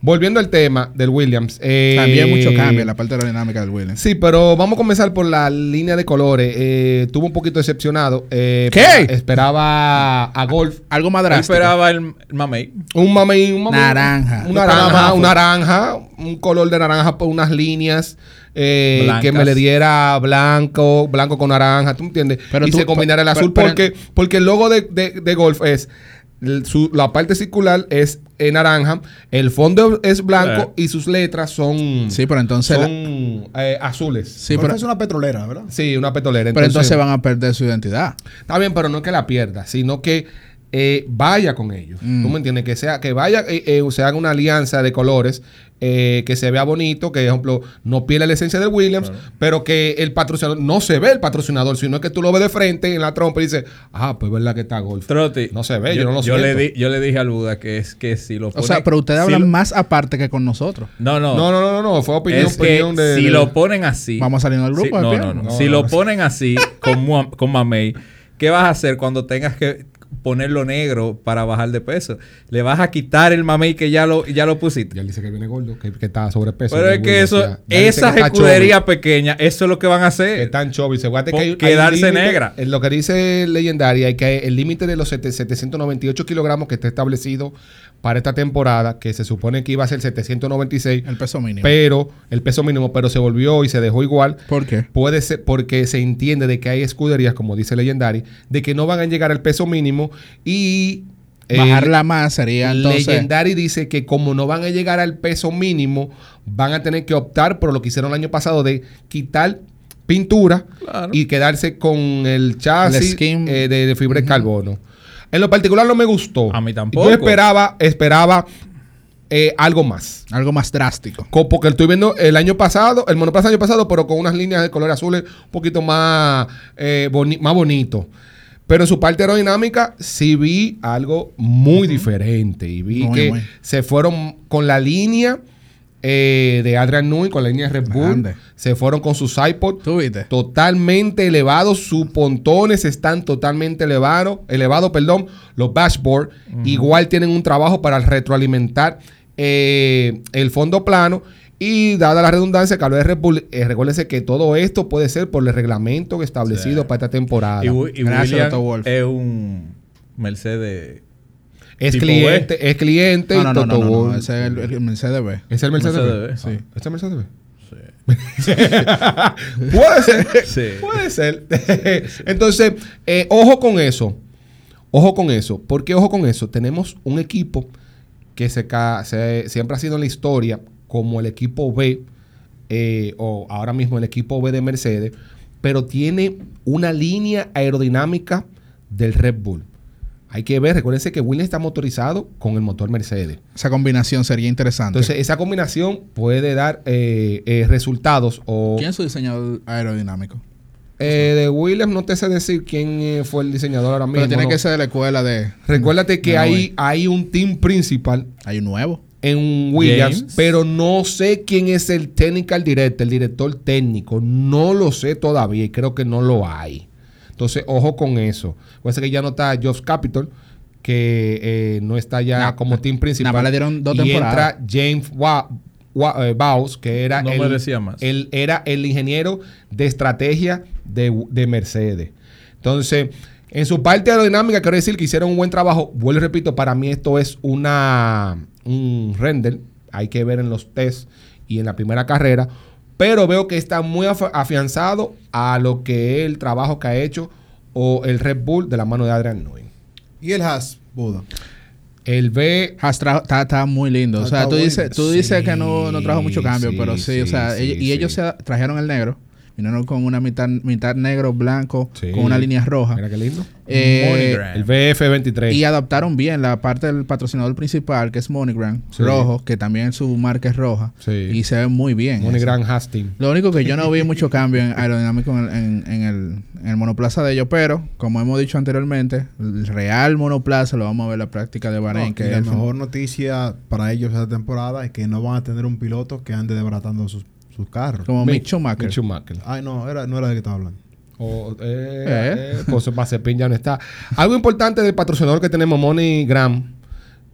Volviendo al tema del Williams. eh,
También mucho cambio en la parte aerodinámica del Williams.
Sí, pero vamos a comenzar por la línea de colores. Eh, estuvo un poquito decepcionado. Eh,
¿Qué?
Esperaba a Golf.
Algo más
Yo
drástico.
esperaba el, mamey.
Un mamey, un mamey-
Naranja.
Un naranja, un naranja, un color de naranja por unas líneas eh, que me le diera blanco, blanco con naranja, ¿tú me entiendes?
Pero
y
tú-
se combinara el azul
pero-
porque, porque el logo de, de- de golf es su- la parte circular es eh, naranja, el fondo es blanco y sus letras son,
Sí, pero entonces... la-
son eh, azules.
sí,
Golf
pero,
es una petrolera, ¿verdad?
Sí, una petolera.
pero entonces van a perder su identidad.
Está bien, pero no que la pierda, sino que eh, vaya con ellos.
Mm.
¿Tú me entiendes? Que sea, que vaya, eh, eh, se haga una alianza de colores, eh, que se vea bonito, que, por ejemplo, no pierda la esencia del Williams, pero que el patrocinador, no se ve el patrocinador, sino que tú lo ves de frente en la trompa y dices, ah, pues verdad que está golf.
Trotti.
No se ve, yo no lo
le
siento.
di- Yo le dije al Buda que es que si lo
O
pone-
sea, pero ustedes
si
hablan
lo-
más aparte que con nosotros.
No, no.
No, no, no, no, no, fue opinión,
es que
opinión de.
si
de-
lo ponen así.
Vamos a salir del grupo, de
no, no, no,
No,
Si
no,
lo
no.
ponen así con, con Mamey, ¿qué vas a hacer cuando tengas que ponerlo negro para bajar de peso? Le vas a quitar el Mamey que ya lo, ya lo pusiste.
Ya él dice que viene gordo, que, que está sobrepeso.
Pero es que eso, esas
que
escuderías pequeñas, eso es lo que van a
que
hacer.
están chubby. Se que hay, hay
quedarse negra.
En lo que dice Legendaria, hay que el límite de los sete- 798 kilogramos que está establecido para esta temporada, que se supone que iba a ser 796,
El peso mínimo.
pero el peso mínimo, pero se volvió y se dejó igual.
¿Por qué?
Puede ser porque se entiende de que hay escuderías, como dice Legendary, de que no van a llegar al peso mínimo y eh,
Bajarla más sería entonces...
Legendary dice que como no van a llegar al peso mínimo, van a tener que optar por lo que hicieron el año pasado de quitar pintura
Claro.
y quedarse con el chasis
El skin.
eh, de, de fibra de carbono. En lo particular no me gustó.
A mí tampoco.
Yo esperaba, esperaba eh, algo más.
Algo más drástico.
Co- Porque estoy viendo el año pasado, el monoplaza año pasado, pero con unas líneas de color azules un poquito más, eh, boni- más bonito. Pero en su parte aerodinámica sí vi algo muy diferente. Y vi
Muy,
que
muy.
se fueron con la línea eh, de Adrian Newey, con la línea de Red Bull.
Grande.
Se fueron con sus iPod
¿Tú viste?
totalmente elevados. Sus pontones están totalmente elevados. Elevados, perdón. Los dashboard igual tienen un trabajo para retroalimentar eh, el fondo plano. Y dada la redundancia que habló de Red Bull, eh, recuérdense que todo esto puede ser por el reglamento establecido para esta temporada.
Y, y
Gracias,
William
Dr. Wolf.
es un Mercedes.
Es
tipo
cliente, es cliente
No,
y
no, no, no,
Toto
no, ese es el, el Mercedes B.
¿Es el Mercedes?
Mercedes
B?
B,
Sí. ¿Es el Mercedes B? puede ser.
Sí.
Puede ser. Entonces, eh, ojo con eso. Ojo con eso. ¿Por qué ojo con eso? Tenemos un equipo que se, ca- se- siempre ha sido en la historia como el equipo B, eh, o ahora mismo el equipo B de Mercedes, pero tiene una línea aerodinámica del Red Bull. Hay que ver, recuérdense que Williams está motorizado con el motor Mercedes.
Esa combinación sería interesante.
Entonces, esa combinación puede dar eh, eh, resultados o...
¿Quién es su diseñador aerodinámico?
Eh, de Williams no te sé decir quién eh, fue el diseñador ahora mismo.
Pero tiene
¿no?
que ser de la escuela de...
Recuérdate que
de
hay, hay un team principal
Hay un nuevo.
en Williams,
James.
pero no sé quién es el technical director, el director técnico. No lo sé todavía y creo que no lo hay. Entonces, ojo con eso. Puede ser que ya no está Jobs Capital, que eh, no está ya como team principal.
nada más le dieron dos
y
temporadas.
entra James Wa- Wa- eh, Baus, que era,
No
el,
merecía más.
el- era el ingeniero de estrategia de, de Mercedes. Entonces, en su parte aerodinámica, quiero decir que hicieron un buen trabajo. Vuelvo y repito, para mí esto es una un render. Hay que ver en los tests y en la primera carrera. Pero veo que está muy afianzado a lo que es el trabajo que ha hecho o el Red Bull de la mano de Adrian Newey.
Y el Haas, Buda.
El B
está, está muy lindo. O sea, tú dices, tú dices
Sí,
que no, no trajo mucho cambio,
sí,
pero sí, o
sí,
sea,
sí,
ellos- y
sí.
ellos se trajeron el negro. Vinieron con una mitad, mitad negro, blanco,
Sí.
con una línea roja.
Mira qué lindo.
Eh,
MoneyGram.
El BF23.
y adaptaron bien la parte del patrocinador principal, que es MoneyGram,
Sí.
rojo, que también su marca es roja.
Sí.
Y se ve muy bien.
MoneyGram Hastings.
Lo único que yo no vi mucho cambio en aerodinámico en, en- en el, en el monoplaza de ellos, pero como hemos dicho anteriormente, el real monoplaza lo vamos a ver en la práctica de Bahrein.
No,
que
y la
el-
mejor noticia para ellos esta temporada es que no van a tener un piloto que ande desbaratando sus, sus carros.
como Mick Schumacher.
Mick Schumacher.
Ay, no, era, no era de que estaba hablando.
O, eh,
Eh.
eh, pues Mazepin ya no está. Algo importante del patrocinador que tenemos, MoneyGram,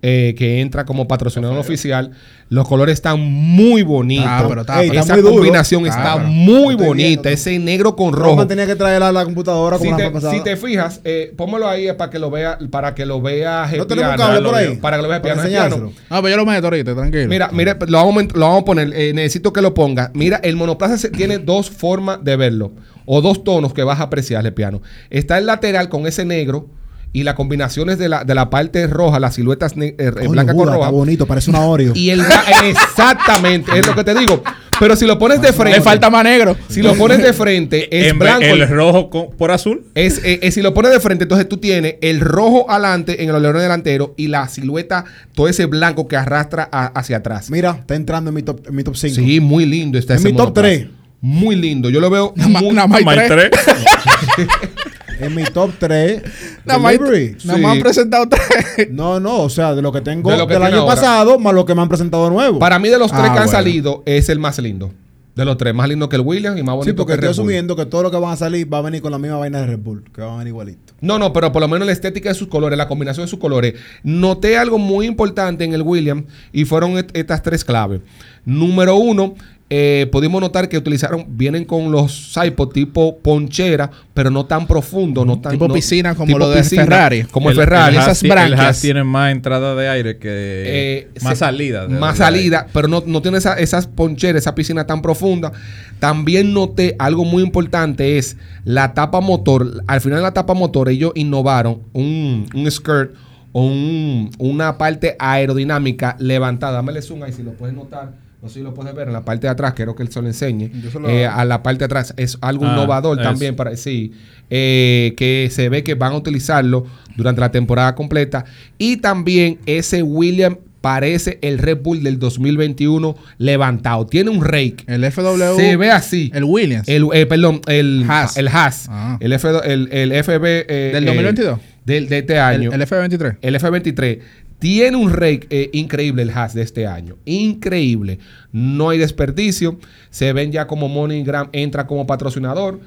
eh, que entra como patrocinador oficial. Los colores están muy bonitos.
Ah, pero está-
Ey, está
Esa
muy
combinación
Ah,
está
pero-
muy
estoy
bonita. Ese negro con
Roman
rojo.
tenía que traerla a la computadora como
Si
la
te, si fijas, eh, póngalo ahí para que lo vea, para que lo vea
¿No tenemos un cable por ahí?
Para que lo vea piano. piano.
Ah, pues yo lo meto ahorita, tranquilo.
Mira, mire, lo vamos, a- lo vamos a poner. eh, necesito que lo ponga. Mira, el monoplaza tiene dos formas de verlo. O dos tonos que vas a apreciar, el piano. Está el lateral con ese negro y las combinaciones de la, de la parte roja, las siluetas eh,
Coño,
blanca con roja.
Está bonito, parece una Oreo.
Y el exactamente, es lo que te digo. Pero si lo pones de frente.
Le falta más negro.
Si lo pones de frente, es
En
blanco.
el rojo con- por azul.
Es, eh, eh, si lo pones de frente, entonces tú tienes el rojo adelante en el alerón delantero y la silueta, todo ese blanco que arrastra a- hacia atrás.
Mira, está entrando en mi top, en mi top 5.
Sí, muy lindo está
En
ese
mi top
monoplaza.
tres.
Muy lindo. Yo lo veo
Nada Más tres.
En mi top 3.
Nada más,
delivery.
nada más
Sí.
han presentado tres.
No, no, o sea, de lo que tengo
De lo que
del año
ahora.
pasado, más lo que me han presentado nuevo.
Para mí, de los
Ah,
tres que han
bueno.
salido, es el más lindo. De los tres, más lindo que el Williams y más bonito
sí, porque
que el
estoy
Red Bull.
asumiendo que todo lo que van a salir va a venir con la misma vaina de Red Bull, que van a venir igualito.
No, no, pero por lo menos la estética de sus colores, la combinación de sus colores. Noté algo muy importante en el Williams y fueron et- estas tres claves. Número uno, eh, pudimos notar que utilizaron, vienen con los Saipo tipo ponchera, pero no tan profundo, no tan
Tipo
no-
piscina como
tipo
lo de Ferrari.
Como el,
El-
Ferrari.
El
esas
el Haas
branquias.
tiene más entrada de aire que
Eh,
más
se-
salida. de-
Más
de aire.
salida, pero no, no tiene esa- esas poncheras, esa piscina tan profunda. También noté algo muy importante, es la tapa motor. Al final de la tapa motor ellos innovaron un, un skirt o un- una parte aerodinámica levantada. Dame el zoom ahí si lo puedes notar. No sé si lo puedes ver en la parte de atrás, quiero que él se lo enseñe.
Lo-
Eh, a la parte de atrás es algo
Ah,
innovador también para sí, eh, que se ve que van a utilizarlo durante la temporada completa. Y también ese William parece el Red Bull del 2021 levantado. Tiene un rake.
El FW.
Se ve así.
El Williams.
El, eh, perdón, el
Haas.
El Haas.
Ah.
El, F, el, el FB. eh,
¿Del
eh,
2022?
del- de este
el,
año.
el F23.
El F23 tiene un rake eh, increíble el Haas de este año. Increíble. No hay desperdicio. Se ven ya como MoneyGram entra como patrocinador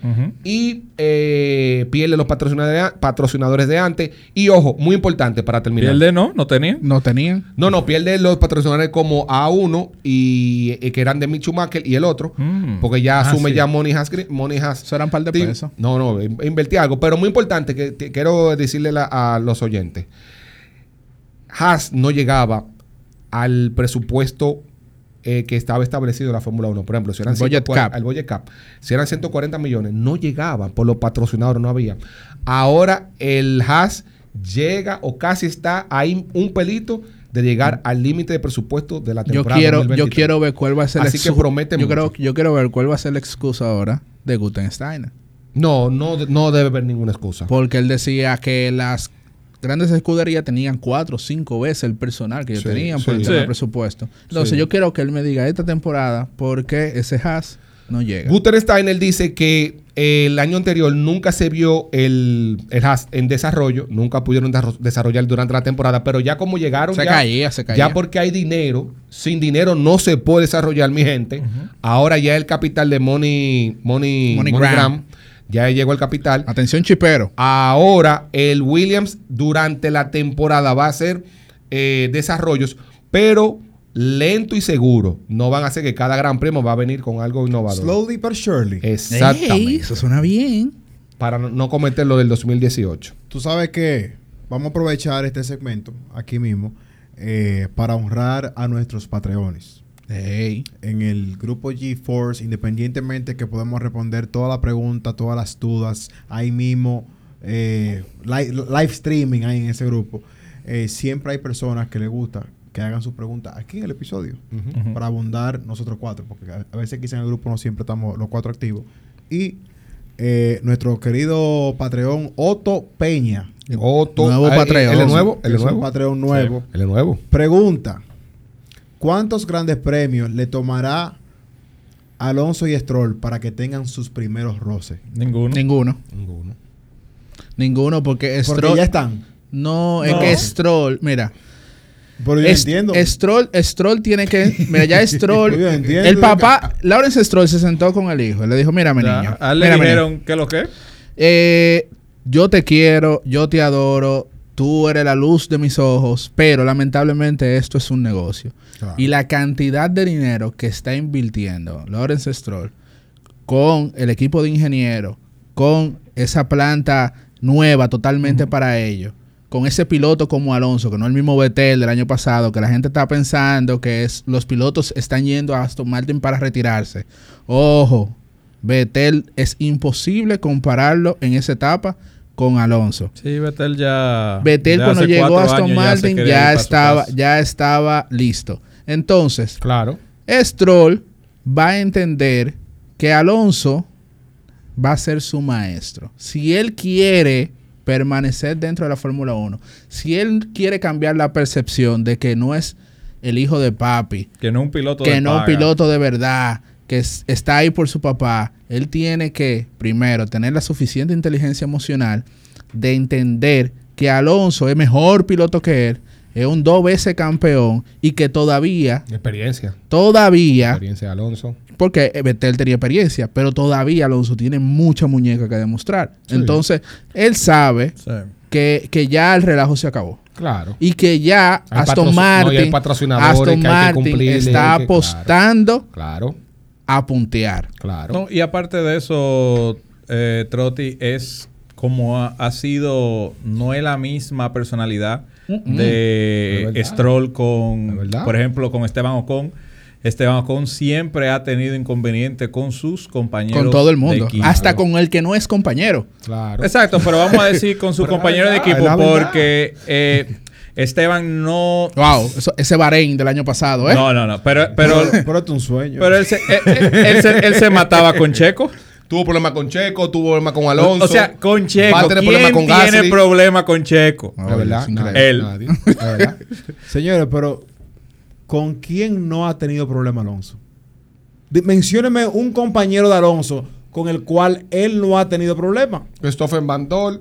y eh, pierde los patrocinadores, patrocinadores de antes. Y ojo, muy importante para terminar.
Pierde no, no tenía.
No tenían.
No, no, pierde los patrocinadores como A1 y eh, que eran de Mick Schumacher y el otro.
Mm.
Porque ya
Ah,
asume
sí.
ya Money Has, Gri- Money Has
Eso eran un par de pesos.
No, no, in- invertí algo. Pero muy importante que te- quiero decirle la- a los oyentes. Haas no llegaba al presupuesto eh, que estaba establecido en la Fórmula 1. Por ejemplo, si eran
El budget
140
cap.
el budget cap, si eran 140 millones, no llegaban por los patrocinadores, no había. Ahora el Haas llega o casi está ahí un pelito de llegar al límite de presupuesto de la
Yo
temporada.
quiero, yo
2023.
quiero ver cuál va a ser la
Así que promete
yo, creo, yo quiero ver cuál va a ser la excusa ahora de Gutensteiner.
No, no, no debe haber ninguna excusa.
Porque él decía que las grandes escuderías tenían cuatro o cinco veces el personal que ellos
Sí,
tenían por
sí.
el tema
Sí.
de presupuesto. Entonces
Sí.
yo quiero que él me diga esta temporada por qué ese Haas no llega.
Guter Steiner dice que eh, el año anterior nunca se vio el, el Haas en desarrollo, nunca pudieron desarro- desarrollar durante la temporada, pero ya como llegaron,
Se
ya,
caía, se caía.
ya porque hay dinero, sin dinero no se puede desarrollar, mi gente. Ahora ya el capital de Money, Money,
Money Gram.
Ya llegó el capital.
Atención, chipero.
Ahora el Williams durante la temporada va a hacer eh, desarrollos, pero lento y seguro. No van a hacer que cada gran premio va a venir con algo innovador.
Slowly but surely.
Exactamente.
Eso suena bien.
Para no, no cometer lo del 2018.
Tú sabes que vamos a aprovechar este segmento aquí mismo eh, para honrar a nuestros patreones. En el grupo GeForce, independientemente que podemos responder todas las preguntas, todas las dudas, ahí mismo, eh, li- live streaming ahí en ese grupo, eh, siempre hay personas que les gusta que hagan sus preguntas aquí en el episodio para abundar nosotros cuatro, porque a, a veces quizá en el grupo no siempre estamos los cuatro activos. Y eh, nuestro querido Patreon Otto Peña,
Otto,
Nuevo
ah,
Patreon.
¿El es nuevo? ¿El nuevo?
Patreon nuevo,
¿El es nuevo?
pregunta: ¿Cuántos grandes premios le tomará Alonso y Stroll para que tengan sus primeros roces?
Ninguno.
Ninguno.
Ninguno.
Ninguno, porque
Porque
Stroll.
ya están.
No, es
No.
que Stroll, mira.
Pero yo entiendo.
Stroll, Stroll tiene que. Mira, ya Stroll.
Yo entiendo.
el papá, Lawrence Stroll se sentó con el hijo. y Le dijo: Mira, mi
Ya,
niño.
a él le
mira, mi
dijeron, ¿qué es lo que?
eh, yo te quiero, yo te adoro. Tú eres la luz de mis ojos. Pero lamentablemente esto es un negocio.
Claro.
Y la cantidad de dinero que está invirtiendo Lawrence Stroll con el equipo de ingenieros, con esa planta nueva totalmente para ellos, con ese piloto como Alonso, que no es el mismo Vettel del año pasado, que la gente está pensando que es, los pilotos están yendo a Aston Martin para retirarse. Ojo, Vettel es imposible compararlo en esa etapa con Alonso.
Sí, Vettel ya.
Vettel cuando llegó a Aston
ya
Martin ya, estaba, ya estaba listo. Entonces,
Claro.
Stroll va a entender que Alonso va a ser su maestro. Si él quiere permanecer dentro de la Fórmula 1, si él quiere cambiar la percepción de que no es el hijo de papi,
Que no un piloto
que
de
no un piloto de verdad, que es- está ahí por su papá, él tiene que, primero, tener la suficiente inteligencia emocional de entender que Alonso es mejor piloto que él, es un dos veces campeón y que todavía,
Experiencia.
todavía,
Experiencia de Alonso.
porque Vettel tenía experiencia, pero todavía Alonso tiene mucha muñeca que demostrar.
Sí.
Entonces, él sabe
Sí.
que, que ya el relajo se acabó.
Claro.
Y que ya
Hay
Aston
no,
Martin,
hay patrocinadores
Aston
que hay que
Martin está apostando
Claro.
A puntear.
Claro.
No, y aparte de eso, eh, Trotti es como ha, ha sido, no es la misma personalidad de. Stroll con, por ejemplo, con Esteban Ocon. Esteban Ocon siempre ha tenido inconveniente con sus compañeros.
Con todo el mundo. Hasta con el que no es compañero.
Claro.
Exacto, pero vamos a decir con su compañero de equipo porque eh, Esteban no...
Wow, eso- ese Bahrein del año pasado, ¿eh?
No, no, no, pero, pero,
Pero esto es un sueño.
pero él, se, él- él- él se, él se mataba con Checo.
Tuvo problemas con Checo, tuvo problemas con Alonso.
O sea, con Checo.
Va a tener
¿Quién tiene problema con Checo?
Es verdad. nadie,
Él.
nadie. Es verdad.
Señores, pero ¿con quién no ha tenido problema Alonso? Mencióneme un compañero de Alonso con el cual él no ha tenido problema.
Christopher Van Dole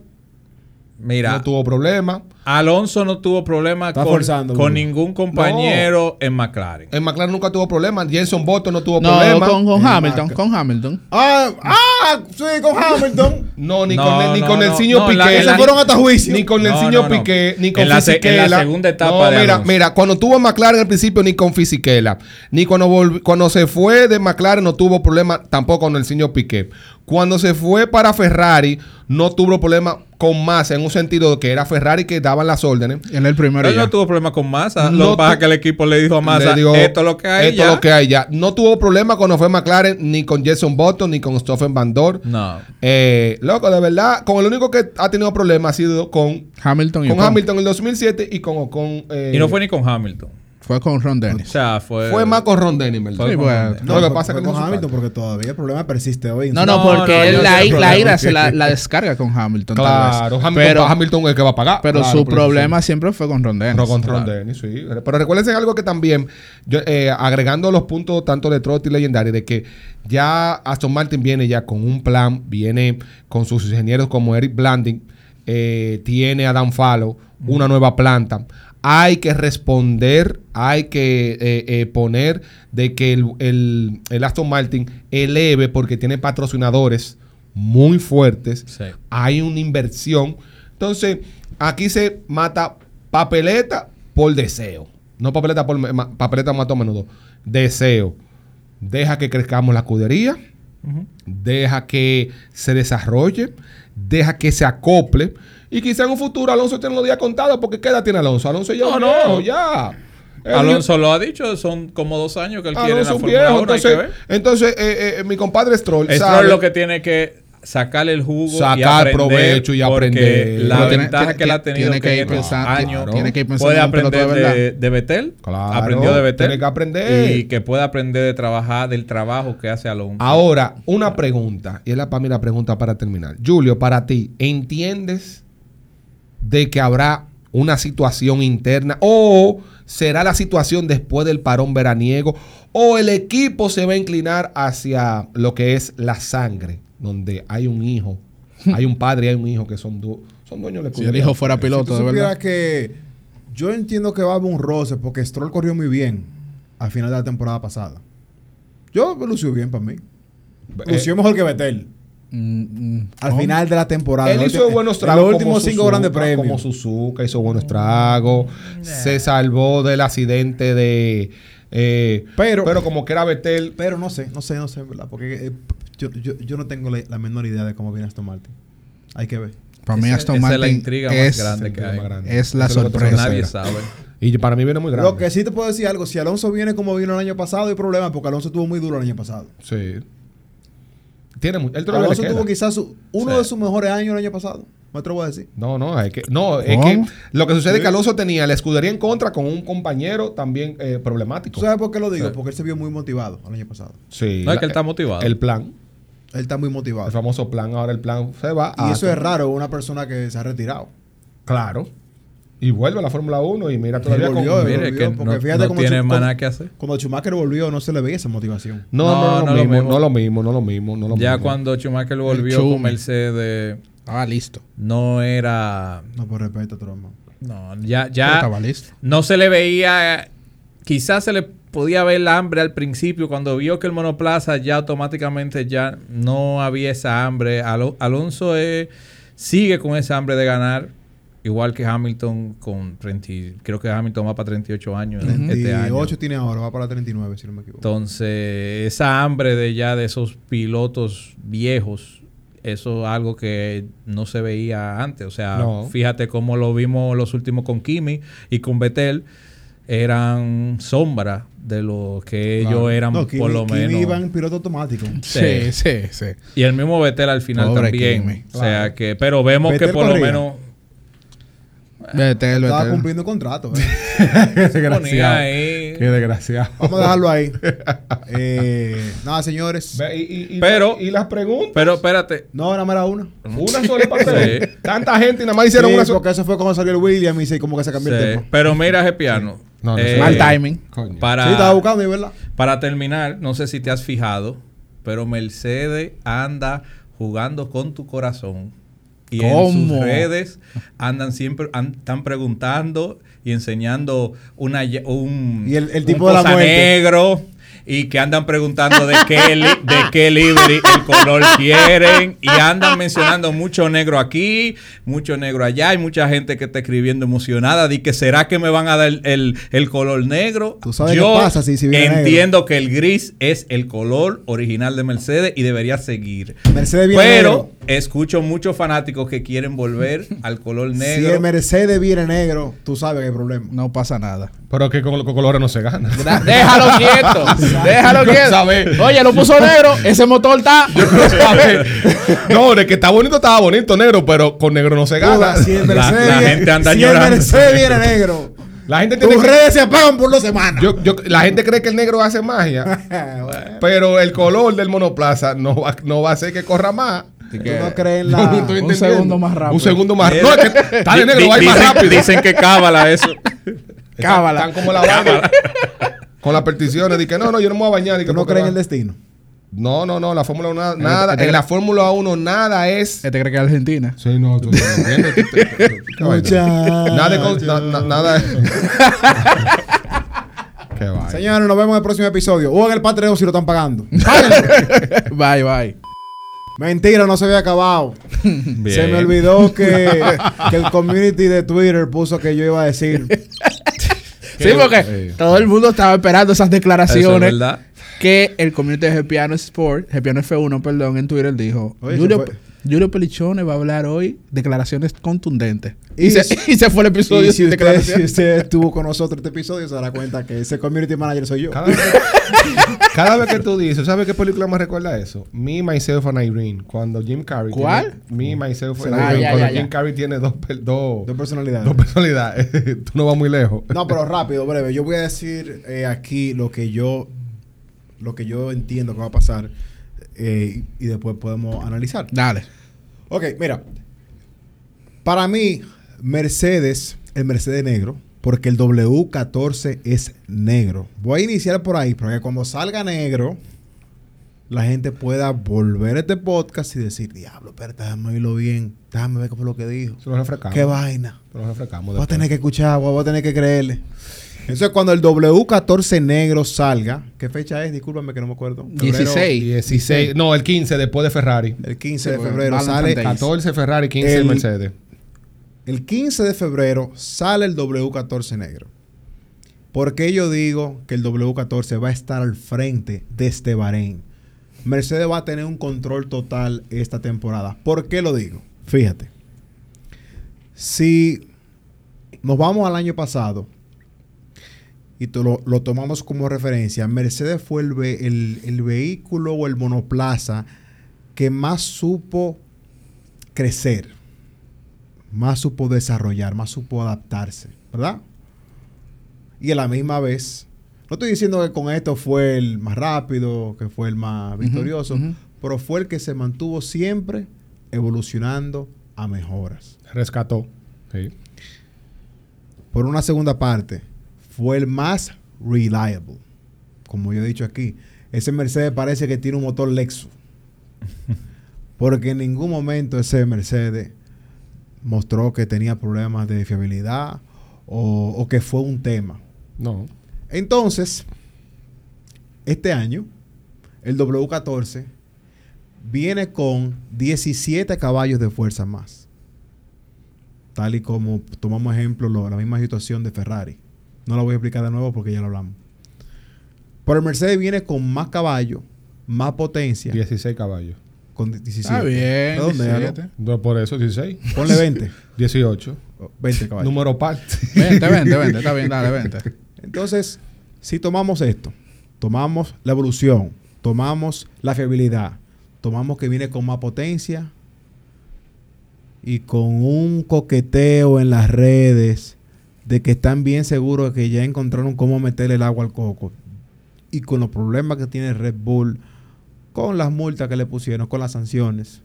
Mira,
no tuvo problemas.
Alonso no tuvo problema
Está
con,
forzando,
con
Bruno.
ningún compañero en McLaren.
En McLaren nunca tuvo problemas. Jenson Button no tuvo
No,
problemas.
con, con Hamilton, con Hamilton.
Ah, ah, sí, con Hamilton.
No, ni
No,
con el, ni
no,
con el
no.
señor Piqué.
Se fueron hasta juicio.
Ni con el señor
no, no.
Piqué, ni con
En la en la segunda etapa
No,
de
mira,
Alonso.
mira, cuando tuvo McLaren al principio, ni con Fisichella. Ni cuando, volvi- cuando se fue de McLaren, no tuvo problema tampoco con el señor Piqué. Cuando se fue para Ferrari, no tuvo problema con más en un sentido de que era Ferrari que daban las órdenes.
Es el primero
Él no tuvo problema con Massa.
No
lo que pasa
tu-
es que el equipo le dijo a Massa,
digo,
esto es lo que hay
Esto
ya".
es lo que hay ya. No tuvo problema cuando fue McLaren, ni con Jason Button, ni con Stoffen Van Dorn.
No.
Eh, loco, de verdad, con el único que ha tenido problemas ha sido con,
Hamilton y
con
Ocon.
Hamilton en el 2007 y con Ocon. eh,
Y no fue ni con Hamilton.
Fue con Ron
O
Dennis.
sea, fue...
Fue más con Ron Dennis, ¿verdad?
Sí.
Hamilton.
No, lo que pasa es que no
con Hamilton porque todavía el problema persiste hoy.
No, no,
No,
porque
no,
él la, ira se la, la descarga con Hamilton.
Claro. Hamilton,
pero,
Hamilton es el que va a pagar.
pero
Claro,
su problema siempre fue con Ron Dennis.
Pero con Ron
Claro.
Dennis, sí. Pero recuérdense algo que también, yo, eh, agregando los puntos tanto de Trot y Legendary, de que ya Aston Martin viene ya con un plan, viene con sus ingenieros como Eric Blanding, eh, tiene a Dan Fallow, una nueva planta. Hay que responder, hay que eh, eh, poner de que el, el- el Aston Martin eleve porque tiene patrocinadores muy fuertes
Sí.
hay una inversión. Entonces, aquí se mata papeleta por deseo. No papeleta por ma- papeleta mato a menudo. Deseo. Deja que crezcamos la escudería. Deja que se desarrolle. Deja que se acople. Y quizá en un futuro Alonso tiene los días contados. Porque ¿qué edad tiene Alonso? Alonso ya
No, no.
ya.
Alonso lo ha dicho, son como dos años que él quiere en
Alonso
la
es un
Fórmula
viejo.
1, hay que
Entonces,
ver.
entonces eh, eh, mi compadre Stroll
Stroll
sabe-
lo que tiene que sacarle el jugo y
Sacar
aprender,
provecho y aprender.
La ventaja
tiene-
que él ha tenido
tiene
que,
que ir pensando-
años
claro.
tiene que ir pensando
puede aprender
de
de Betel,
Claro,
aprendió de Betel
tiene que aprender.
y que puede aprender de trabajar del trabajo que hace Alonso.
Ahora, una pregunta, y es la, para mí la pregunta para terminar. Julio, para ti, ¿entiendes de que habrá una situación interna o será la situación después del parón veraniego o el equipo se va a inclinar hacia lo que es la sangre, donde hay un hijo, hay un padre y hay un hijo que son, du- son dueños de
Si el hijo fuera
Si tú
piloto, de verdad.
que yo entiendo que va a haber un roce porque Stroll corrió muy bien al final de la temporada pasada. Yo me lució bien para mí.
Eh,
Lució mejor que Betel.
Mm, mm,
Al
¿cómo?
final de la temporada.
Él hizo buenos
en
tragos.
los últimos
como
cinco
Suzuka,
grandes
Como
premios.
Suzuka hizo buenos tragos. Se salvó del accidente de. eh,
Pero-
pero como que era Betel.
Pero no sé, no sé, no sé, ¿verdad? Porque eh, yo, yo, yo no tengo la, la menor idea de cómo viene Aston Martin. Hay que ver.
Para mí Aston
esa es
Martin
la intriga más
es,
grande que hay.
es la
Eso
sorpresa.
Nadie sabe.
Y para mí viene muy grande.
Lo que sí te puedo decir algo, si Alonso viene como vino el año pasado, hay problema porque Alonso tuvo muy duro el año pasado.
Sí. Tiene mu- él todavía le
Alonso tuvo quizás su- uno
Sí.
de sus mejores años el año pasado. Me atrevo a decir.
No, no, es que, no, es que lo que sucede es que Alonso tenía la escudería en contra con un compañero también eh, problemático.
¿Tú sabes por qué lo digo?
Sí.
Porque él se vio muy motivado el año pasado.
Sí.
No es que él está motivado.
El plan,
Él está muy motivado.
el famoso plan, ahora el plan se va
Y
a-
eso es raro, una persona que se ha retirado.
Claro. Y vuelve a la Fórmula 1 y mira todavía con...
volvió, él
Mire
volvió,
que
porque
no,
fíjate
no
cómo
tiene nada que hacer.
Cuando Schumacher volvió, no se le veía esa motivación.
No,
No,
no, no,
no
lo
lo
mismo,
mismo.
no lo mismo, no lo mismo, no lo
Ya
mismo.
cuando Schumacher volvió con Mercedes,
Estaba listo.
no era...
No, por respeto hermano.
No, ya, ya
estaba listo.
no se le veía, quizás se le podía ver el hambre al principio, cuando vio que el monoplaza ya automáticamente ya no había esa hambre. Alo- Alonso eh, sigue con esa hambre de ganar, igual que Hamilton con 30, y- creo que Hamilton va para 38 años este año.
38 tiene ahora, va para 39, si no me equivoco.
Entonces, esa hambre de ya de esos pilotos viejos, eso es algo que no se veía antes. O sea,
No.
fíjate cómo lo vimos los últimos con Kimi y con Betel. Eran sombra de lo que ellos
Claro.
eran
No, Kimi-
por lo
Kimi
menos.
iba en piloto automático.
Sí, sí, sí.
Y el mismo Betel al final
Pobre
también.
Kimi.
O sea que, pero vemos
Vettel
que por lo
corría.
menos
Betel,
Estaba
Betel.
cumpliendo contrato. ¿eh?
Qué desgraciado.
Vamos a dejarlo ahí. Eh, nada, señores.
Ve, y, y- y-
Pero-
y las preguntas.
Pero espérate.
No, nada más era una.
Una sola para
Sí.
Tanta gente y nada más hicieron
Sí,
una sola.
porque eso fue cuando salió el William y se, como que se cambió el tiempo.
Pero mira, Gepiano.
No, no,
eh,
Mal timing.
Coño.
Para,
Sí, estaba buscando, verdad.
Para terminar, no sé si te has fijado, pero Mercedes anda jugando con tu corazón. Y en
¿Cómo?
sus redes andan siempre, están preguntando y enseñando una, un,
Y el- el
un
tipo de la
negro. Y que andan preguntando de qué, li- de qué livery el color quieren y andan mencionando mucho negro aquí, mucho negro allá. Hay mucha gente que está escribiendo emocionada. Di que será que me van a dar el, el- el color negro.
¿Tú sabes
Yo
qué pasa si- si viene negro?
entiendo que el gris es el color original de Mercedes y debería seguir.
Mercedes viene
Pero
negro.
escucho muchos fanáticos que quieren volver al color
Si
negro.
el Mercedes viene negro, tú sabes que hay problema.
No pasa nada.
Pero que con, con colores no se gana.
Déjalo quieto. Déjalo quieto.
sabe.
Oye, lo puso negro. Ese motor está.
no, de que está bonito, estaba bonito negro, pero con negro no se gana.
Joda, si el
La-
Mercedes,
la
viene-
gente anda
si
llorando.
el Mercedes viene negro,
La gente tiene
tus
que-
redes se apagan por dos semanas.
yo- yo- la gente cree que el negro hace magia,
Bueno,
pero el color del monoplaza no va, no va a hacer que corra más.
tú no crees la...
no
un segundo más rápido.
Un segundo más
Mira.
No, es que está de negro, va a ir más rápido.
Dicen que cábala eso.
Cábala.
Están como la vaina. Con las peticiones. Di que no, no, yo no me voy a bañar. di que
¿Tú no crees en el destino?
No, no, no, la Fórmula 1 nada. nada
este-
en la Fórmula 1 nada es.
Este cree que es Argentina.
Sí, no, tú no. Nada Nada. Qué.
Señores, nos vemos en el próximo episodio. O en el Patreon si lo están pagando.
Bye, bye.
Mentira, no se había acabado. Se me olvidó que, que el community de Twitter puso que yo iba a decir.
Sí, porque
Eh.
todo el mundo estaba esperando esas
Eso es
declaraciones.
verdad.
que el community de Gepiano Sport, Gepiano F1, perdón, en Twitter dijo,
Oye,
Julio, Pelichone va a hablar hoy declaraciones contundentes.
Y
Y, se,
si-
y se fue el episodio
Y si usted, si usted estuvo con nosotros este episodio, se dará cuenta que ese community manager soy yo.
Cada vez, que, cada vez que tú dices, ¿sabes qué película me recuerda eso? Me, Myself and Irene. Cuando Jim Carrey.
¿Cuál?
Tiene, Me, Myself and
Ah,
Irene.
ya,
cuando
ya, ya.
Jim Carrey tiene dos, dos,
De personalidad.
dos personalidades. tú no vas muy lejos.
No, pero rápido, breve. Yo voy a decir eh, aquí lo que yo lo que yo entiendo que va a pasar eh, y después podemos analizar.
Dale.
Ok, mira. Para mí, Mercedes, el Mercedes negro, porque el W14 es negro. Voy a iniciar por ahí, para que cuando salga negro, la gente pueda volver a este podcast y decir, diablo, espérate, déjame oírlo bien. Déjame ver qué fue lo que dijo.
Se lo refrescamos.
Qué vaina.
Se lo refrescamos.
Voy a tener que escuchar, voy a tener que creerle. Entonces, cuando el W14 negro salga, ¿qué fecha es? Discúlpame que no me acuerdo. Febrero,
16.
16. No, el 15 después de Ferrari.
El 15 de
Sí, porque
febrero sale.
Day.
14 Ferrari, 15
El-
Mercedes.
El 15 de febrero sale el W14 negro. ¿Por qué yo digo que el W14 va a estar al frente de este Bahrein? Mercedes va a tener un control total esta temporada. ¿Por qué lo digo? Fíjate. Si nos vamos al año pasado y lo, lo tomamos como referencia, Mercedes fue el, ve- el- el vehículo o el monoplaza que más supo crecer más supo desarrollar, más supo adaptarse, ¿verdad? Y a la misma vez, no estoy diciendo que con esto fue el más rápido, que fue el más victorioso, pero fue el que se mantuvo siempre evolucionando a mejoras.
Rescató. Sí.
Por una segunda parte, fue el más reliable. Como yo he dicho aquí, ese Mercedes parece que tiene un motor Lexus. Porque en ningún momento ese Mercedes mostró que tenía problemas de fiabilidad o, o que fue un tema.
No.
Entonces, este año, el W14 viene con 17 caballos de fuerza más. Tal y como tomamos ejemplo lo- la misma situación de Ferrari. No la voy a explicar de nuevo porque ya lo hablamos. Pero el Mercedes viene con más caballos, más potencia,
16 caballos.
con 17.
Está bien.
Redondéalo.
17.
No, por eso 16.
Ponle 20.
18.
Oh, 20 caballos.
Número par.
20, 20, 20. Está bien, dale, 20.
Entonces, si tomamos esto, tomamos la evolución, tomamos la fiabilidad, tomamos que viene con más potencia y con un coqueteo en las redes de que están bien seguros de que ya encontraron cómo meterle el agua al coco y con los problemas que tiene Red Bull, con las multas que le pusieron, con las sanciones.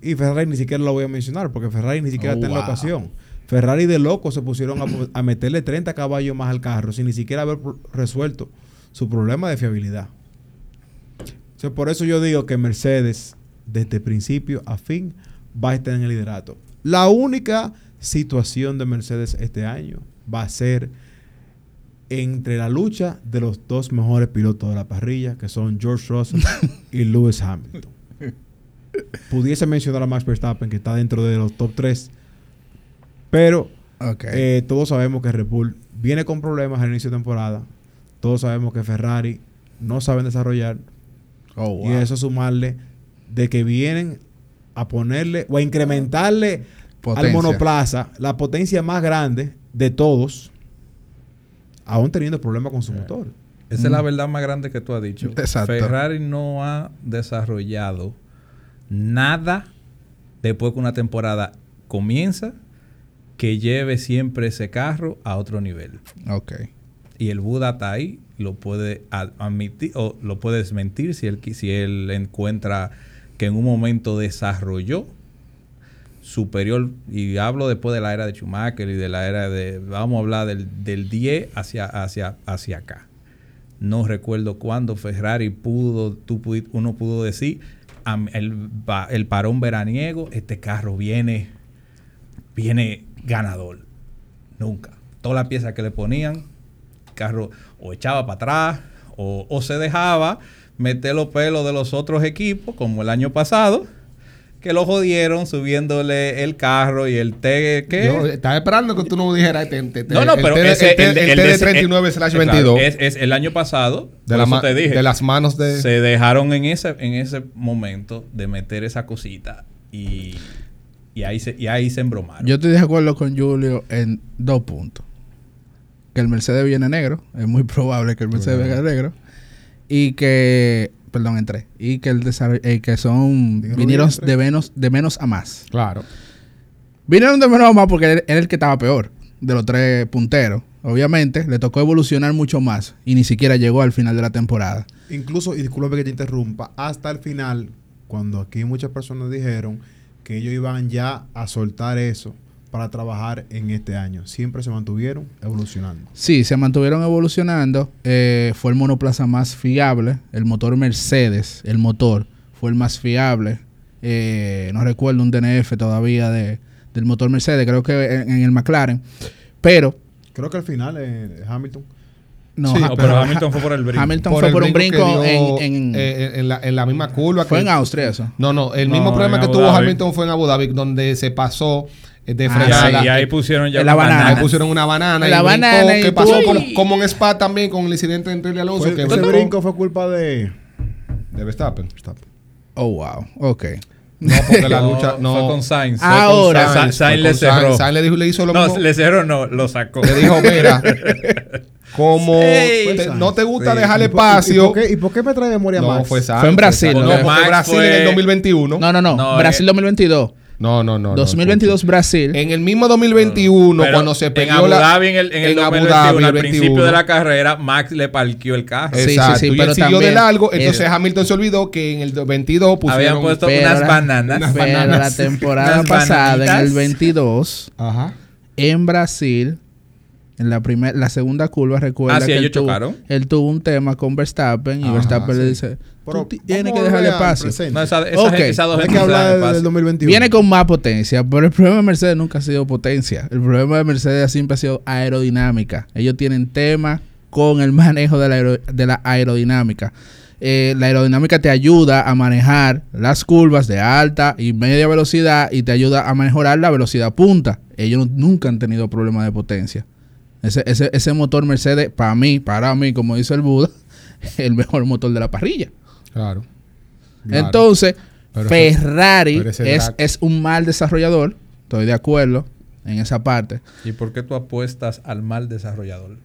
Y Ferrari ni siquiera lo voy a mencionar porque Ferrari ni siquiera
Oh,
está en la ocasión. Ferrari de loco se pusieron a, a meterle 30 caballos más al carro sin ni siquiera haber resuelto su problema de fiabilidad. Entonces, por eso yo digo que Mercedes, desde principio a fin, va a estar en el liderato. La única situación de Mercedes este año va a ser entre la lucha de los dos mejores pilotos de la parrilla, que son George Russell y Lewis Hamilton. Pudiese mencionar a Max Verstappen, que está dentro de los top 3, pero eh, todos sabemos que Red Bull viene con problemas al inicio de temporada. Todos sabemos que Ferrari no saben desarrollar.
Oh,
Y
wow.
eso sumarle de que vienen a ponerle o a incrementarle al monoplaza la potencia más grande de todos, aún teniendo problemas con su motor.
Esa es la verdad más grande que tú has dicho.
Exacto.
Ferrari no ha desarrollado nada después que una temporada comienza que lleve siempre ese carro a otro nivel.
Ok.
Y el Buda está ahí, lo puede ad- admitir o lo puede desmentir si él, si él encuentra que en un momento desarrolló superior, y hablo después de la era de Schumacher y de la era de, vamos a hablar del, del 10 hacia, hacia, hacia acá. No recuerdo cuándo Ferrari pudo, tú uno pudo decir, el, el parón veraniego, este carro viene, viene ganador. Nunca. Todas las piezas que le ponían, carro o echaba para atrás o, o se dejaba meter los pelos de los otros equipos, como el año pasado, que lo jodieron subiéndole el carro y el T. ¿qué?
Yo estaba esperando que tú no dijeras te- te- te-
no, no,
el
pero
TD
ese,
el T- el
de-
TD39 slash
eh, claro,
22
es, es el año pasado,
de,
por
la
eso
ma-
te dije,
de las manos de...
se dejaron en ese, en ese momento de meter esa cosita y, y ahí se, y ahí se embromaron.
Yo estoy de acuerdo con Julio en dos puntos. Que el Mercedes viene negro. Es muy probable que el Mercedes venga negro. Y que... Perdón, en tres. Y que el eh, que son...
Digo,
Vinieron de menos, de menos a más.
Claro.
Vinieron de menos a más porque él era el que estaba peor. De los tres punteros. Obviamente, le tocó evolucionar mucho más. Y ni siquiera llegó al final de la temporada.
Incluso, y disculpe que te interrumpa, hasta el final, cuando aquí muchas personas dijeron que ellos iban ya a soltar eso para trabajar en este año. Siempre se mantuvieron evolucionando.
Sí, se mantuvieron evolucionando. eh, fue el monoplaza más fiable. El motor Mercedes, el motor, fue el más fiable. Eh, no recuerdo un DNF todavía de, del motor Mercedes, creo que en, en el McLaren. Pero,
Creo que al final eh, Hamilton.
no,
Sí,
Ha-
pero Hamilton fue por el brinco.
Hamilton fue por un brinco en, en-
eh, en la, en la misma curva.
fue
que-
en Austria eso.
No, no, el
No,
mismo problema que tuvo. Hamilton fue en Abu Dhabi, donde se pasó de
Ah,
Y ahí, y ahí pusieron ya
En la
una
banana.
Ahí pusieron una banana.
La
y brincó,
banana y
que pasó como, como en Spa también con el incidente entre y Alonso.
Fue-
que
ese
brincó
brinco fue culpa de
de Verstappen.
Oh, wow. Ok.
No, porque la
No,
lucha no.
Fue con Sainz.
Ah, Ahora.
Con Sainz, le
Sainz.
cerró.
Sainz le, dijo, le hizo lo
No,
mismo.
le cerró, no, lo sacó.
Le dijo, mira, como
Sí.
te- no te gusta
Sí.
dejarle
¿Y por- ¿Y
espacio.
por qué, y por qué me trae memoria
No,
Max?
fue Sainz.
Fue en Brasil,
No,
¿no?
Max
Brasil
fue-
en el 2021.
No, no, no.
No,
Brasil
eh,
2022.
No, no, no. no,
2022 Brasil.
En el mismo 2021,
Pero
cuando se
en
perdió
Abu
la...
Dhabi, en el, en el
en Abu
2021,
Dhabi,
al
21.
principio de la carrera, Max le parqueó el carro.
Sí, sí,
Exacto.
sí,
y
pero
él siguió de largo. Entonces
es-
Hamilton se olvidó que en el 22 pusieron...
Habían puesto
Pero
unas bananas.
unas
Pero
bananas.
la temporada pasada, en el
bananitas.
22,
Ajá.
en Brasil, en la primera, la segunda curva, recuerda
Ah, sí,
que él
ellos
tuvo,
chocaron.
él tuvo un tema con Verstappen y
Ajá,
Verstappen le dice,
Pero
tú tienes que dejarle espacio.
No, esa, esa
Ok.
gente- esas dos
Hay
gente
que hablar del 2021.
Viene con más potencia, pero el problema de Mercedes nunca ha sido potencia. El problema de Mercedes siempre ha sido aerodinámica. Ellos tienen tema con el manejo de la, aero- de la aerodinámica. Eh, la aerodinámica te ayuda a manejar las curvas de alta y media velocidad y te ayuda a mejorar la velocidad punta. Ellos nunca han tenido problemas de potencia. Ese, ese, ese motor Mercedes, para mí, para mí, como dice el Buda, es el mejor motor de la parrilla.
Claro. Claro.
Entonces,
Pero
Ferrari
pero
es, es un mal desarrollador. Estoy de acuerdo en esa parte.
¿Y por qué tú apuestas al mal desarrollador?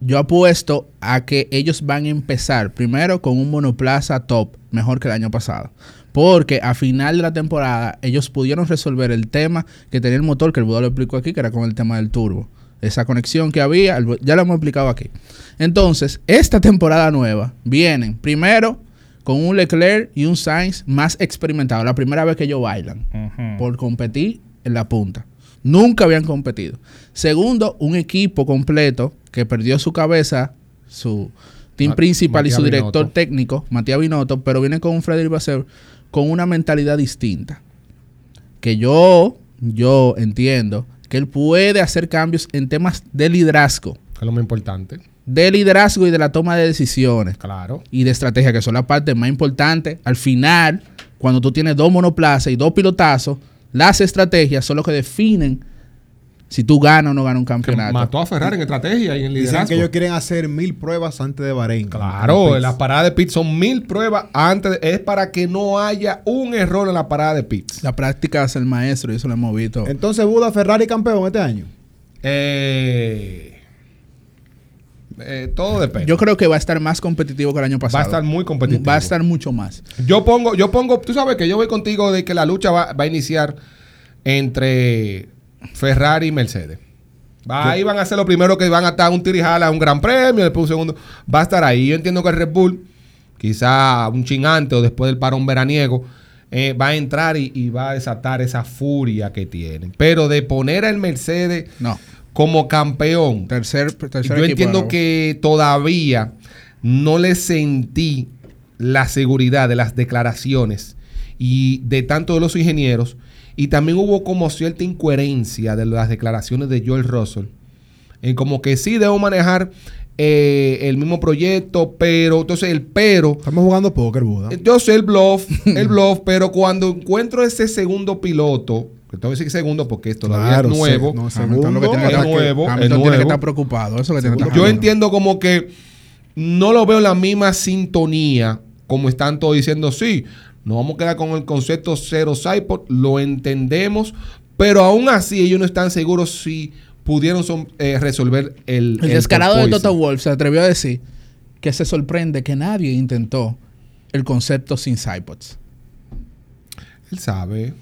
Yo apuesto a que ellos van a empezar primero con un monoplaza top, mejor que el año pasado. Porque a final de la temporada ellos pudieron resolver el tema que tenía el motor, que el Buda lo explicó aquí, que era con el tema del turbo. Esa conexión que había, ya lo hemos explicado aquí. Entonces, esta temporada nueva vienen primero con un Leclerc y un Sainz más experimentados. La primera vez que ellos bailan por competir en la punta. Nunca habían competido. Segundo, un equipo completo que perdió su cabeza, su team
Ma-
principal y su director
Binotto.
técnico, Matías Binotto, pero viene con un Frederic Vasseur con una mentalidad distinta. Que yo, yo entiendo que él puede hacer cambios en temas de liderazgo.
Que es lo más importante.
de liderazgo y de la toma de decisiones
Claro.
y de estrategia, que son las partes más importantes. Al final, cuando tú tienes dos monoplazas y dos pilotazos, las estrategias son lo que definen si tú ganas o no ganas un
Que
campeonato.
mató a Ferrari en estrategia y en
Dicen
liderazgo.
que ellos quieren hacer mil pruebas antes de Bahrein.
Claro,
En
las paradas de pits son mil pruebas antes. de- es para que no haya un error en la parada de pits.
La práctica es el maestro y eso lo hemos visto.
Entonces, Buda Ferrari campeón este año.
Eh, eh, todo depende.
Yo creo que va a estar más competitivo que el año pasado.
Va a estar muy competitivo.
Va a estar mucho más.
Yo pongo, yo pongo, tú sabes que yo voy contigo de que la lucha va, va a iniciar entre Ferrari y Mercedes. Va, ahí van a ser los primeros que van a estar un tirijala, un gran premio, después un segundo. Va a estar ahí. Yo entiendo que el Red Bull, quizá un chin antes o después del parón veraniego, eh, va a entrar y, y va a desatar esa furia que tienen. Pero de poner al Mercedes
No.
como campeón,
Tercer, tercer
yo entiendo que todavía no le sentí la seguridad de las declaraciones y de tanto de los ingenieros. Y también hubo como cierta incoherencia de las declaraciones de Joel Russell. En como que sí debo manejar eh, el mismo proyecto, pero entonces el pero
Estamos jugando póker, Buda.
yo sé el bluff, el bluff, pero cuando encuentro ese segundo piloto, que tengo que decir segundo porque todavía
Claro,
es nuevo,
sí, no,
Hamilton lo que
segundo,
tiene que
es
estar-
nuevo, es
tiene que
nuevo.
estar preocupado. Eso que tiene que estar
yo entiendo como que no lo veo en la misma sintonía como están todos diciendo, sí, nos vamos a quedar con el concepto cero Cypod, lo entendemos, pero aún así ellos no están seguros si pudieron son- eh, resolver el...
El descarado de. Toto Wolf se atrevió a decir que se sorprende que nadie intentó el concepto sin Cypods.
Él sabe.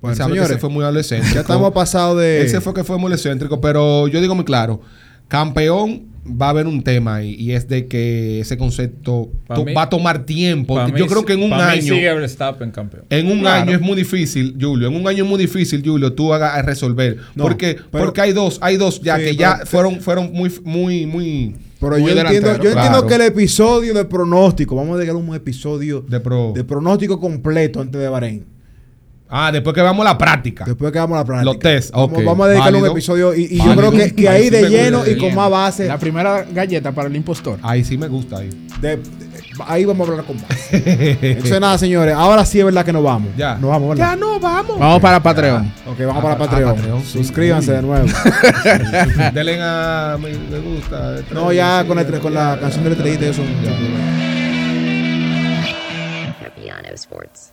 Bueno,
él sabe
señores,
que se fue muy adolescente.
Ya estamos pasados de.
Él se fue que fue muy excéntrico, pero yo digo muy claro, campeón va a haber un tema ahí, y es de que ese concepto
Pa'
to-
mí-
va a tomar tiempo.
Mí
Yo creo que en un año,
sigue Verstappen campeón.
en un
Claro.
año es muy difícil, Julio, en un año es muy difícil, Julio, tú hagas a resolver.
No,
porque,
pero-
porque hay dos, hay dos ya
Sí,
que ya
pero-
fueron, fueron muy, muy, muy
Pero
Muy
yo entiendo, yo entiendo
claro.
que el episodio de pronóstico, vamos a dedicar un episodio
de pro.
de pronóstico completo antes de Bahrein.
Ah, después que vamos a la práctica.
Después que hagamos la práctica.
Los test,
Vamos,
ok.
vamos a dedicarle un
Válido.
episodio y, y yo creo que, que
Ahí
de lleno y con más base,
La primera galleta para el impostor.
Ahí sí me gusta ahí.
de- de- ahí vamos a hablar con base. Entonces nada, señores, ahora sí es verdad que nos vamos.
Ya.
Nos vamos, ¿verdad?
Ya no, vamos.
Vamos para Patreon.
Ok, vamos
Ah,
para Patreon.
Patreon, sí.
Suscríbanse de nuevo.
Denle a me, me gusta.
no, ya
Sí,
con, el- con la
ya.
canción del estrellita y eso.
Capiano Sports.